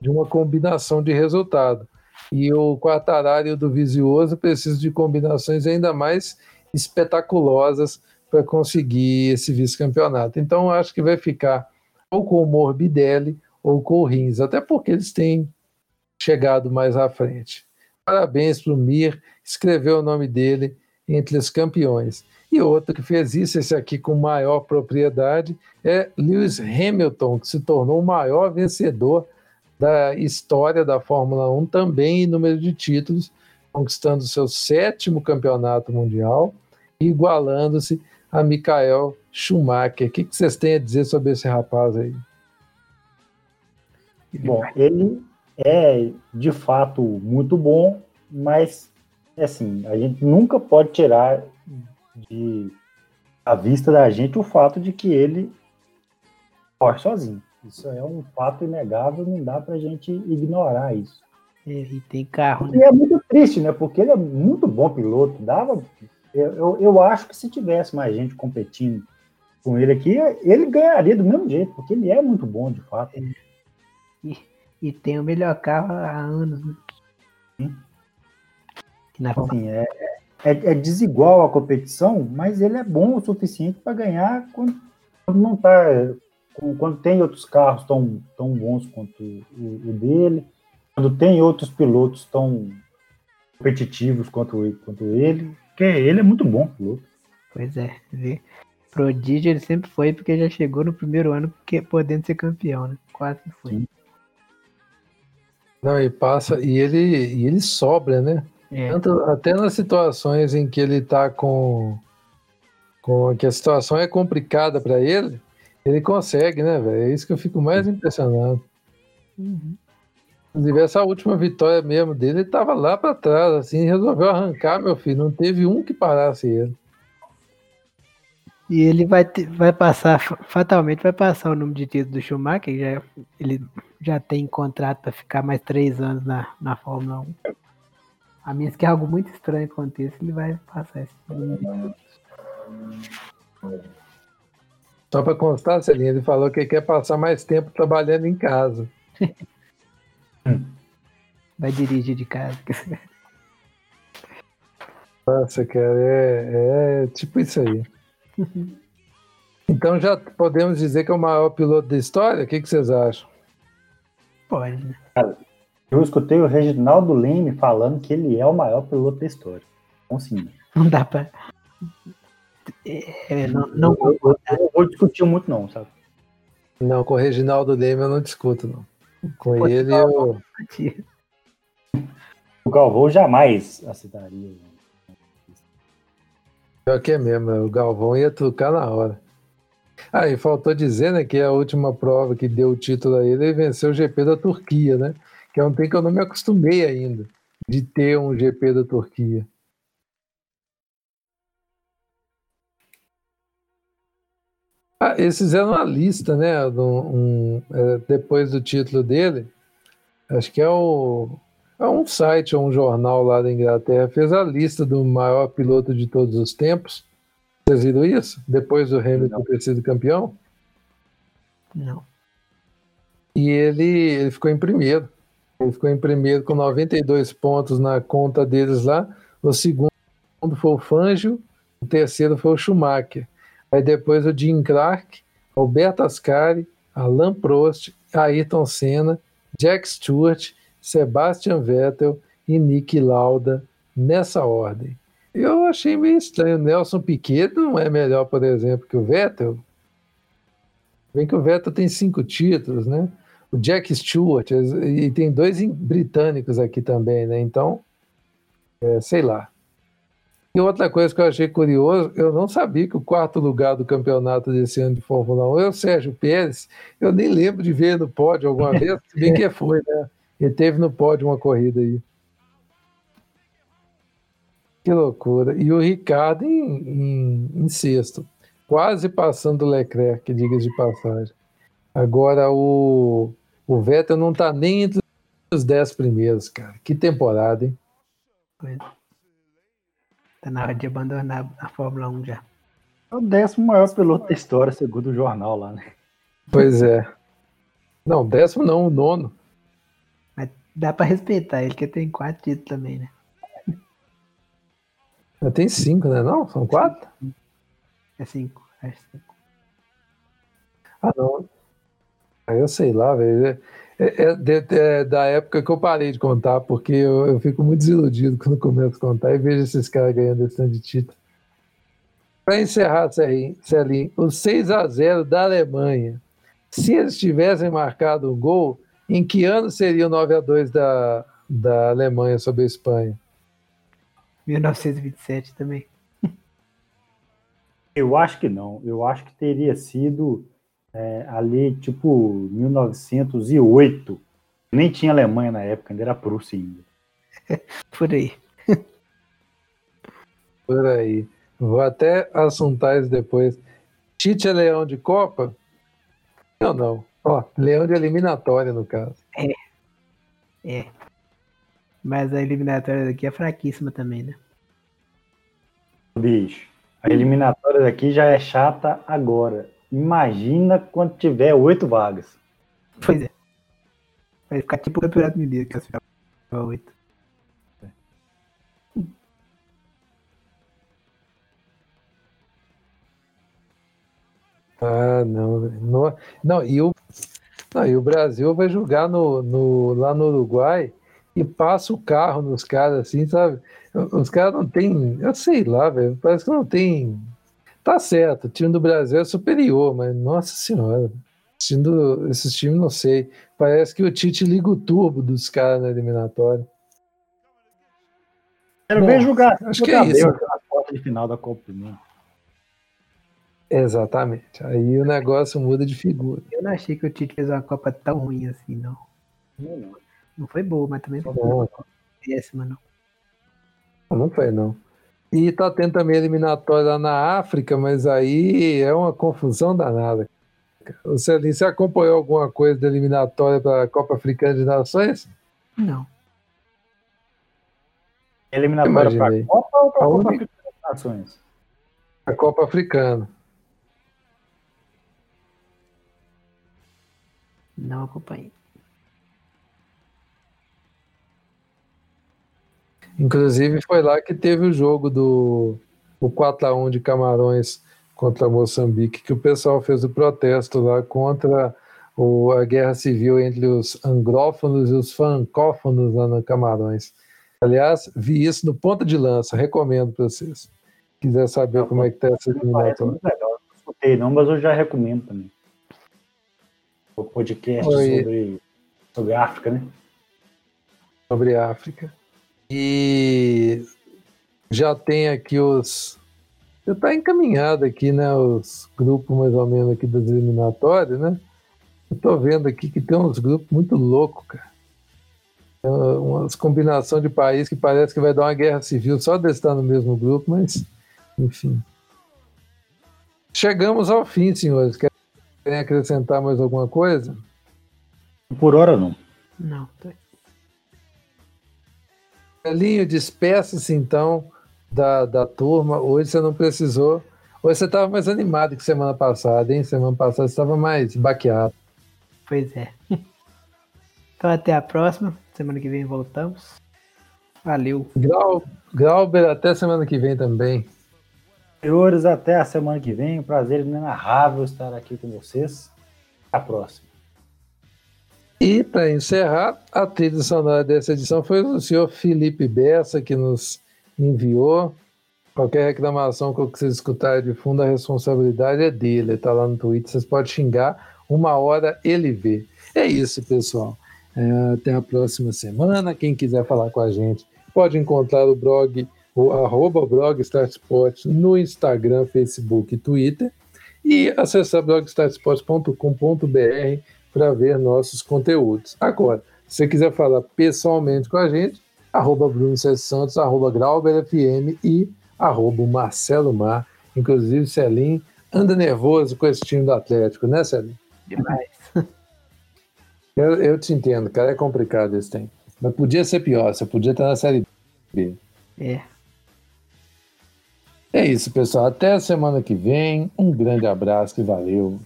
de uma combinação de resultado. E o Quartararo e o do Vizioso precisam de combinações ainda mais espetaculosas para conseguir esse vice-campeonato. Então, acho que vai ficar ou com o Morbidelli ou com o Rins, até porque eles têm chegado mais à frente. Parabéns para o Mir, escreveu o nome dele entre os campeões. E outro que fez isso, esse aqui com maior propriedade, é Lewis Hamilton, que se tornou o maior vencedor da história da Fórmula 1, também em número de títulos, conquistando seu sétimo campeonato mundial e igualando-se a Michael Schumacher. O que, vocês têm a dizer sobre esse rapaz aí? Bom, ele é de fato muito bom, mas assim, a gente nunca pode tirar de a vista da gente o fato de que ele corre sozinho. Isso é um fato inegável, não dá pra gente ignorar isso. Ele tem carro. Né? E é muito triste, né? Porque ele é muito bom piloto. Dava. Eu, eu, eu, acho que se tivesse mais gente competindo com ele aqui, ele ganharia do mesmo jeito, porque ele é muito bom, de fato. E, e tem o melhor carro há anos, né? Sim. Na assim, é, é, é, desigual a competição, mas ele é bom o suficiente para ganhar quando, quando não está. Quando tem outros carros tão, tão bons quanto o, o dele quando tem outros pilotos tão competitivos quanto, quanto ele, porque ele é muito bom piloto. Pois é, vê. Prodígio ele sempre foi porque já chegou no primeiro ano porque, podendo ser campeão, né? Quase foi. Sim. Não, e passa, e ele, e ele sobra, né? É. Tanto, até nas situações em que ele tá com, com que a situação é complicada para ele, ele consegue, né, velho? É isso que eu fico mais impressionado. Uhum. Inclusive, essa última vitória mesmo dele, ele tava lá para trás, assim, resolveu arrancar, meu filho. Não teve um que parasse ele. E ele vai, ter, vai passar, fatalmente vai passar o número de títulos do Schumacher, já, ele já tem contrato para ficar mais três anos na, na Fórmula 1. A menos que algo muito estranho aconteça, ele vai passar esse Só para constar, Celinha, ele falou que quer passar mais tempo trabalhando em casa. Vai dirigir de casa. Nossa, cara, é, é tipo isso aí. Então já podemos dizer que é o maior piloto da história? O que, que vocês acham? Pode? Cara, eu escutei o Reginaldo Leme falando que ele é o maior piloto da história. Então sim. Não dá pra. é, não, não Eu, eu- eu não vou discutir muito, não, sabe? Não, com o Reginaldo Leme eu não discuto, não. Com Pô, ele eu. O Galvão jamais aceitaria. Pior que é mesmo, o Galvão ia trucar na hora. Ah, e faltou dizer, né, que a última prova que deu o título a ele, ele venceu o GP da Turquia, né? Que é um trem que eu não me acostumei ainda, de ter um GP da Turquia. Ah, eles fizeram uma lista, né? do- um- é, depois do título dele. Acho que é o. É um site ou um jornal lá da Inglaterra. Fez a lista do maior piloto de todos os tempos. Vocês viram isso? Depois do Hamilton ter sido campeão? Não. E ele, ele ficou em primeiro. Ele ficou em primeiro com 92 pontos na conta deles lá. O segundo foi o Fangio. O terceiro foi o Schumacher. Aí depois o Jim Clark, Alberto Ascari, Alain Prost, Ayrton Senna, Jack Stewart, Sebastian Vettel e Nick Lauda nessa ordem. Eu achei meio estranho. Nelson Piquet não é melhor, por exemplo, que o Vettel. Bem que o Vettel tem cinco títulos, né? O Jack Stewart, e tem dois britânicos aqui também, né? Então, é, sei lá. E outra coisa que eu achei curioso, eu não sabia que o quarto lugar do campeonato desse ano de Fórmula 1 é o Sérgio Pérez. Eu nem lembro de ver no pódio alguma vez, se bem que foi, né? Ele teve no pódio uma corrida aí. Que loucura. E o Ricardo em, em, em sexto, quase passando o Leclerc, diga de passagem. Agora o, o Vettel não está nem entre os dez primeiros, cara. Que temporada, hein? Tá na hora de abandonar a Fórmula 1 já. É o décimo maior piloto da história, segundo o jornal lá, né? Pois é. Não, décimo não, o nono. Mas dá pra respeitar ele, que tem quatro títulos também, né? Já tem cinco, né? Não? São quatro? É cinco. Acho cinco. Ah, não. Aí eu sei lá, velho. É, é- de- é da época que eu parei de contar, porque eu, eu fico muito desiludido quando começo a contar e vejo esses caras ganhando esse tanto de título. Para encerrar, Celinho, Celinho, o 6 a 0 da Alemanha. Se eles tivessem marcado um gol, em que ano seria o 9 a 2 da, da Alemanha sobre a Espanha? 1927 também. Eu acho que não. Eu acho que teria sido é, ali, tipo, 1908. Nem tinha Alemanha na época, ainda era Prússia ainda. Por aí. Por aí. Vou até assuntar isso depois. Tite é leão de Copa? Não, não. Ó, leão de eliminatória, no caso. É. Mas a eliminatória daqui é fraquíssima também, né? Bicho, a eliminatória daqui já é chata agora. Imagina quando tiver oito vagas. Pois é. Vai ficar tipo o Campeonato Mineiro, que é as oito. Ah, não. No- Não, e o, não, e o Brasil vai jogar no, no- lá no Uruguai e passa o carro nos caras, assim, sabe? Os caras não tem. Eu sei lá, velho. Parece que não tem. Tá certo, o time do Brasil é superior, mas nossa senhora. Assistindo esses times, não sei. Parece que o Tite liga o turbo dos caras na eliminatória. Quero ver jogar. acho que é isso. Bélgica na quarta de final da Copa do Mundo. Exatamente. Aí o negócio muda de figura. Eu não achei que o Tite fez uma Copa tão ruim assim, não. Não foi boa, mas também não foi péssima, não. Não foi, não. E tá tendo também eliminatória lá na África, mas aí é uma confusão danada. O Celinho, você acompanhou alguma coisa da eliminatória para a Copa Africana de Nações? Não. Eliminatória para a Copa ou para a Copa única- Africana das Nações? A Copa Africana. Não acompanhei. Inclusive foi lá que teve o jogo do o 4x1 de Camarões contra Moçambique, que o pessoal fez o protesto lá contra o- a guerra civil entre os angrófonos e os francófonos lá no Camarões. Aliás, vi isso no Ponta de Lança, recomendo para vocês. quiser saber como é que tá essa eliminatória. Muito legal. Não escutei não, mas eu já recomendo também. O podcast Oi. sobre, sobre África, né? sobre África. E já tem aqui os. Já está encaminhado aqui, né? Os grupos mais ou menos aqui das eliminatórias, né? Eu tô vendo aqui que tem uns grupos muito loucos, cara. É Umas combinação de países que parece que vai dar uma guerra civil só de estar no mesmo grupo, mas enfim. Chegamos ao fim, senhores. Querem acrescentar mais alguma coisa? Por hora não. Não, tá. Elinho, despeça-se então da, da turma. Hoje você não precisou. Hoje você estava mais animado que semana passada, hein? Semana passada você estava mais baqueado. Pois é. Então até a próxima. Semana que vem voltamos. Valeu. Grau, Grauber, até semana que vem também. Senhores, até a semana que vem. Um prazer inenarrável estar aqui com vocês. Até a próxima. E para encerrar, a trilha sonora dessa edição foi do senhor Felipe Bessa, que nos enviou. Qualquer reclamação que vocês escutarem de fundo, a responsabilidade é dele. Ele está lá no Twitter, vocês podem xingar. Uma hora ele vê. É isso, pessoal. É, até a próxima semana. Quem quiser falar com a gente, pode encontrar o blog, o arroba blog no Instagram, Facebook e Twitter. E acessar blogstartsport.com.br para ver nossos conteúdos. Agora, se você quiser falar pessoalmente com a gente, arroba Bruno César Santos, arroba Grauber FM e arroba Marcelo Mar. Inclusive, Celim anda nervoso com esse time do Atlético, né, Celim? Demais. Eu, eu te entendo, cara, é complicado esse tempo. Mas podia ser pior, você podia estar na Série B. É. É isso, pessoal. Até a semana que vem. Um grande abraço e valeu.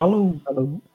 Falou. Falou.